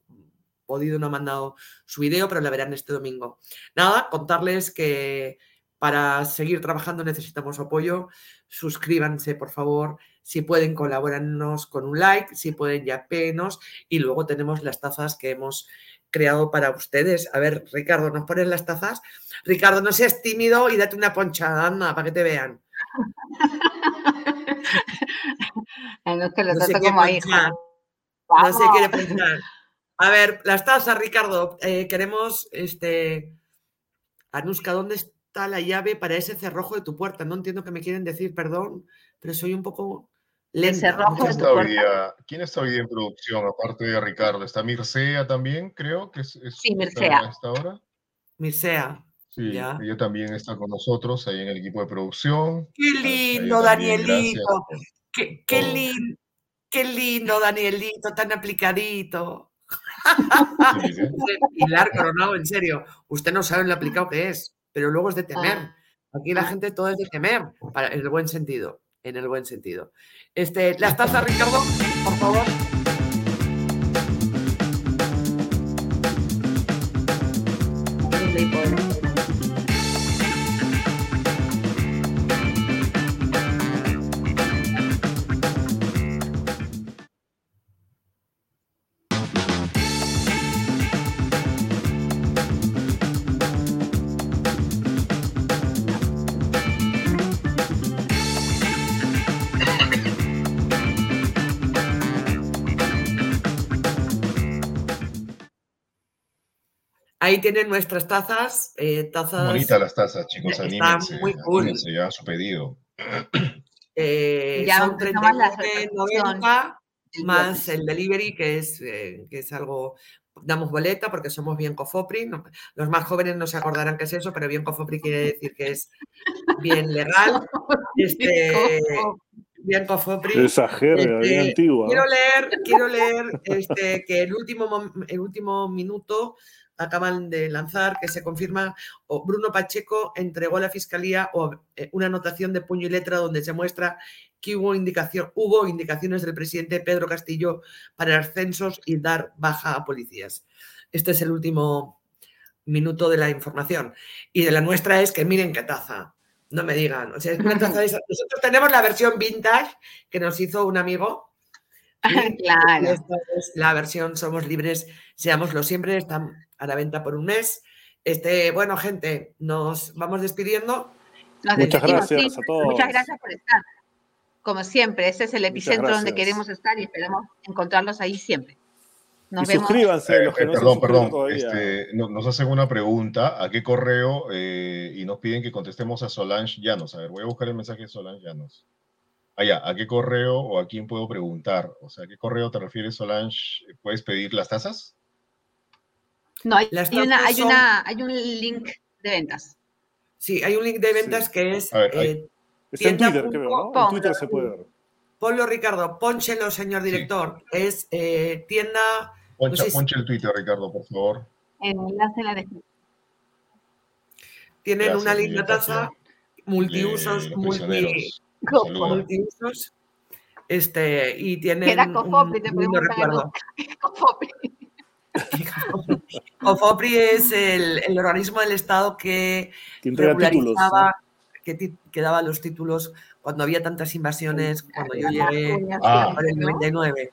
S1: podido, no ha mandado su video, pero la verán este domingo. Nada, contarles que para seguir trabajando necesitamos apoyo. Suscríbanse, por favor. Si pueden, colaborarnos con un like. Si pueden, ya penos. Y luego tenemos las tazas que hemos creado para ustedes. A ver, Ricardo, ¿nos pones las tazas? Ricardo, no seas tímido y date una ponchada, anda, para que te vean.
S24: No que lo
S1: No
S24: trato como.
S1: No se quiere ponchar. A ver, las tazas, Ricardo. eh, queremos, este, Anuska, ¿dónde está la llave para ese cerrojo de tu puerta? No entiendo qué me quieren decir, perdón, pero soy un poco lenta.
S23: ¿Quién está, hoy día, ¿Quién está hoy día en producción, aparte de Ricardo? ¿Está Mircea también, creo? Que es, es-
S24: Sí, Mircea.
S23: a esta hora.
S1: Mircea.
S23: Sí,
S1: Ya.
S23: ella también está con nosotros ahí en el equipo de producción.
S1: Qué lindo,
S23: también,
S1: Danielito. Qué, lindo, qué lindo, Danielito, tan aplicadito. Pilar Coronado, en serio, usted no sabe lo aplicado que es, pero luego es de temer. Aquí la gente todo es de temer, para- en el buen sentido, en el buen sentido. Este, las tazas, Ricardo, por favor. Ahí tienen nuestras tazas, eh, tazas.
S23: Bonitas las tazas, chicos, anímense.
S1: muy cool.
S23: anímense, ya su pedido.
S1: Eh,
S24: Ya
S1: son
S24: empezamos la
S1: 39,90
S24: del
S1: más el delivery, que es, eh, que es algo, damos boleta porque somos bien Cofopri. los más jóvenes no se acordarán qué es eso, pero bien Cofopri quiere decir que es bien legal. Este, bien Cofopri.
S22: Esa jerga, bien
S1: Este,
S22: antigua.
S1: Quiero leer, quiero leer este, que el último, el último minuto acaban de lanzar, que se confirma, o Bruno Pacheco entregó a la Fiscalía eh, una anotación de puño y letra donde se muestra que hubo, indicación, hubo indicaciones del presidente Pedro Castillo para ascensos y dar baja a policías. Este es el último minuto de la información. Y de la nuestra es que miren qué taza. No me digan. O sea, es una taza de esas. Nosotros tenemos la versión vintage que nos hizo un amigo.
S24: Claro.
S1: esta es la versión Somos Libres, seámoslo siempre. Están a la venta por un mes. Este, bueno, gente, nos vamos despidiendo.
S24: Nos
S22: Muchas gracias
S24: sí.
S22: a todos.
S24: Muchas gracias por estar. Como siempre, este es el epicentro donde queremos estar y esperamos encontrarlos ahí siempre. Nos
S22: y
S24: vemos.
S22: suscríbanse los que
S23: Eh,
S22: no se
S23: perdón,
S22: suscriben
S23: perdón.
S22: todavía.
S23: este, no- nos hacen una pregunta. ¿A qué correo? eh, y nos piden que contestemos a Solange Llanos. A ver, voy a buscar el mensaje de Solange Llanos. Allá, ¿a qué correo o a quién puedo preguntar? O sea, ¿a qué correo te refieres, Solange? ¿Puedes pedir las tazas?
S24: No, hay, hay una, hay,
S1: son-
S24: una, hay un link de ventas.
S1: Sí, hay un link de ventas que es
S23: A ver,
S1: eh,
S22: Está en
S1: tienda
S22: Twitter, creo, ¿no? En Twitter se puede ver.
S1: Ponlo, Ricardo, pónchelo, señor director. Es eh, tienda.
S23: Poncha,
S1: sé si-
S23: poncha el Twitter, Ricardo, por favor.
S24: Enlace en la descripción.
S1: Tienen
S23: Gracias,
S1: una linda taza, multiusos,
S23: de
S1: multi, multiusos. Este, y tienen
S24: Era
S1: un
S24: Cofopri, te podemos
S1: recuerdo.
S24: Cofopri.
S1: Cofopri es el, el organismo del Estado que
S22: entrega títulos.
S1: regularizaba, que, que daba los títulos cuando había tantas invasiones, cuando yo llegué
S23: Ah.
S1: por el 99.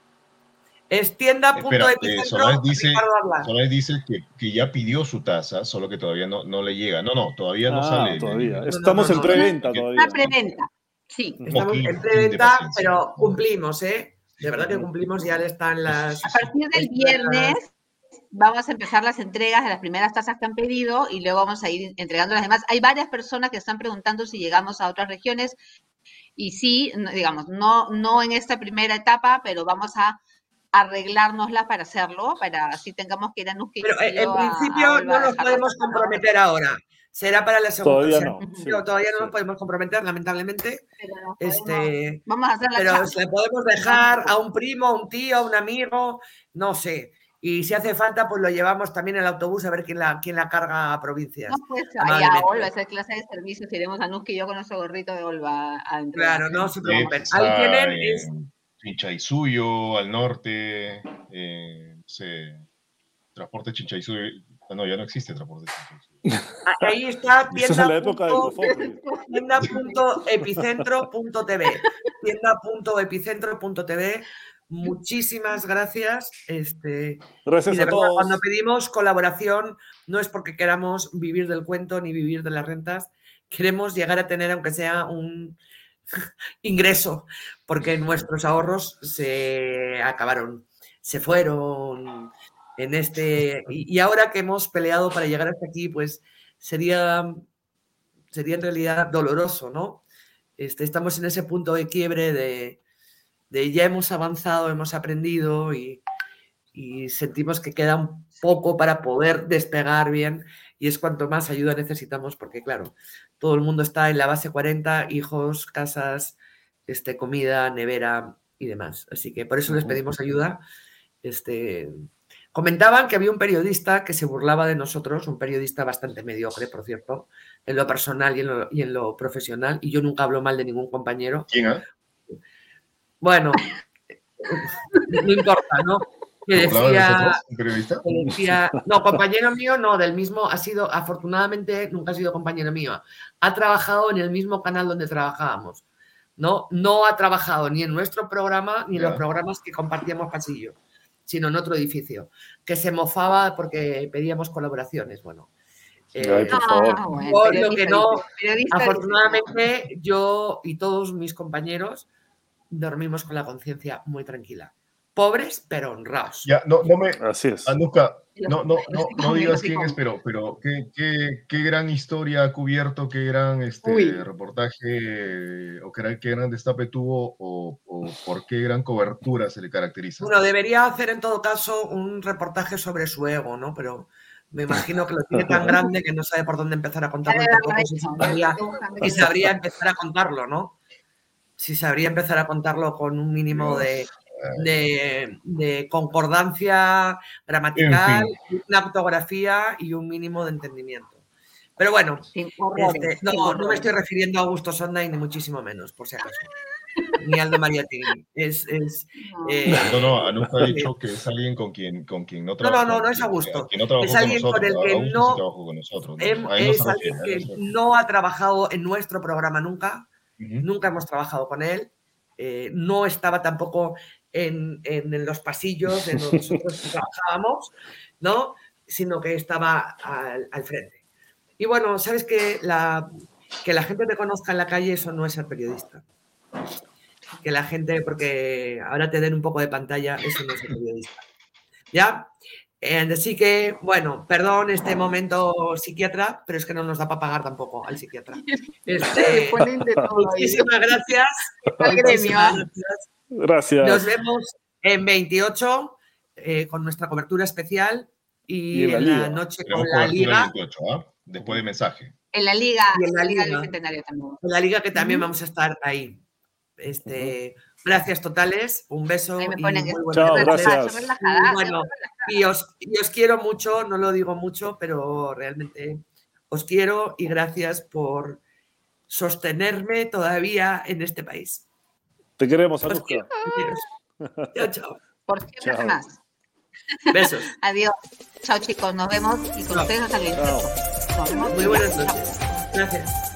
S1: Es
S23: Espera,
S1: tienda.epicentro.
S23: eh, Solange dice,
S1: Ricardo Arlan.
S23: Solange dice que, que ya pidió su taza, solo que todavía no, no le llega. No, no, todavía no
S22: Ah,
S23: sale.
S22: todavía.
S23: No,
S22: Estamos
S23: no,
S22: en preventa todavía.
S24: Una preventa. Sí.
S1: Estamos en preventa, pero cumplimos, ¿eh? De verdad que cumplimos, ya están las.
S24: A partir del viernes vamos a empezar las entregas de las primeras tazas que han pedido y luego vamos a ir entregando las demás. Hay varias personas que están preguntando si llegamos a otras regiones y sí, digamos, no, no en esta primera etapa, pero vamos a arreglárnosla para hacerlo, para así tengamos que ir a Nusque.
S1: Pero eh, en principio no nos podemos comprometer ahora. Será para la segunda.
S22: Todavía no, sí,
S1: todavía no
S22: sí.
S1: nos podemos comprometer, lamentablemente.
S24: Pero
S1: Este,
S24: Vamos a hacer la
S1: pero se le podemos dejar a un primo, a un tío, a un amigo, no sé. Y si hace falta, pues lo llevamos también en el autobús a ver quién la, quién la carga a provincias.
S24: No, pues ahí a. Olva, esa clase de servicios, iremos a Nusque y yo con nuestro gorrito de Olva a.
S1: Claro, no se preocupen. Ahí tienen.
S23: en
S1: es-
S23: Chinchaysuyo, al norte, eh, no sé, transporte Chinchaysuyo. ah, No, ya no existe transporte Chinchaysuyo.
S1: Ahí está
S22: Eso es la
S1: tienda
S22: época del
S1: punto-
S22: Cofop.
S1: tienda.epicentro.tv tienda.epicentro.tv Muchísimas gracias. Este,
S22: Gracias
S1: y de
S22: a todos.
S1: Cuando pedimos colaboración, no es porque queramos vivir del cuento ni vivir de las rentas. Queremos llegar a tener, aunque sea un ingreso, porque nuestros ahorros se acabaron, se fueron en este. Y, y ahora que hemos peleado para llegar hasta aquí, pues sería, sería en realidad doloroso, ¿no? Este, estamos en ese punto de quiebre de, de ya hemos avanzado, hemos aprendido y, y sentimos que queda un poco para poder despegar bien y es cuanto más ayuda necesitamos porque claro, todo el mundo está en la base 40, hijos, casas, este, comida, nevera y demás. Así que por eso les pedimos ayuda. Este, comentaban que había un periodista que se burlaba de nosotros, un periodista bastante mediocre, por cierto, en lo personal y en lo, y en lo profesional, y yo nunca hablo mal de ningún compañero.
S23: ¿Quién?
S1: Bueno, no importa, ¿no? Que
S23: ¿Hablaba de
S1: decía, que no, compañero mío no, del mismo, ha sido, afortunadamente nunca ha sido compañero mío, ha trabajado en el mismo canal donde trabajábamos, ¿no? No ha trabajado ni en nuestro programa ni en los programas que compartíamos pasillo, sino en otro edificio, que se mofaba porque pedíamos colaboraciones, bueno.
S22: Ay,
S1: eh,
S22: por favor.
S24: Ah, bueno,
S1: yo lo que no, afortunadamente yo y todos mis compañeros dormimos con la conciencia muy tranquila. Pobres, pero honrados.
S23: Ya, no, no me.
S22: Así es.
S23: Anuska, no, no, no, no digas quién es, pero, pero qué, qué, qué gran historia ha cubierto, qué gran este,
S24: Uy.
S23: reportaje, o qué, gran- qué gran destape tuvo, o, o por qué gran cobertura se le caracteriza.
S1: Bueno, debería hacer en todo caso un reportaje sobre su ego, ¿no? Pero me imagino que lo tiene tan grande que no sabe por dónde empezar a contarlo. y tampoco sabría empezar a contarlo, ¿no? Si sabría empezar a contarlo con un mínimo de, de- de concordancia gramatical, una ortografía y un mínimo de entendimiento. Pero bueno, este, no, no me estoy refiriendo a Augusto Sonda y ni muchísimo menos, por si acaso. Ni Aldo Mariategui. Es, es, eh,
S23: No, no, Anuska ha dicho que es alguien con quien, con quien no
S1: No,
S23: trabajó.
S1: no, no, no es Augusto.
S23: No
S1: Es alguien con
S23: nosotros.
S1: el que no-
S23: sí con nosotros. ¿no? No
S1: es alguien
S23: refiere,
S1: que
S23: no
S1: no ha trabajado en nuestro programa nunca, Nunca hemos trabajado con él, eh, no estaba tampoco en, en- en los pasillos en donde nosotros trabajábamos, ¿no? Sino que estaba al, al frente. Y bueno, sabes que la, que la gente te conozca en la calle, eso no es ser periodista. Que la gente, porque ahora te den un poco de pantalla, eso no es ser periodista. ¿Ya? Eh, así que, bueno, perdón este momento psiquiatra, pero es que no nos da para pagar tampoco al psiquiatra. Este, muchísimas gracias.
S24: Al gremio,
S1: Muchísimas gracias.
S22: Gracias.
S1: Nos vemos en 28 eh, con nuestra cobertura especial y,
S23: Y en la
S1: en la
S23: liga.
S1: noche con la liga.
S23: el 28, ¿ah? Después de mensaje.
S24: En la liga,
S1: Y en la
S24: liga
S1: liga.
S24: bicentenario también.
S1: En la liga que también vamos a estar ahí. Este, Gracias totales, un beso
S24: Ahí me
S1: y muy
S22: Chao, gracias.
S1: Y bueno, y os, y os quiero mucho, no lo digo mucho, pero realmente os quiero y gracias por sostenerme todavía en este país.
S22: Te queremos,
S1: Os
S22: Anuska.
S1: Chao, chao.
S24: Por siempre
S22: Chao.
S24: más.
S1: Besos.
S24: Adiós. Chao chicos, nos vemos y con
S1: Chao.
S24: ustedes hasta el. Nos vemos.
S1: Muy buenas noches. Gracias.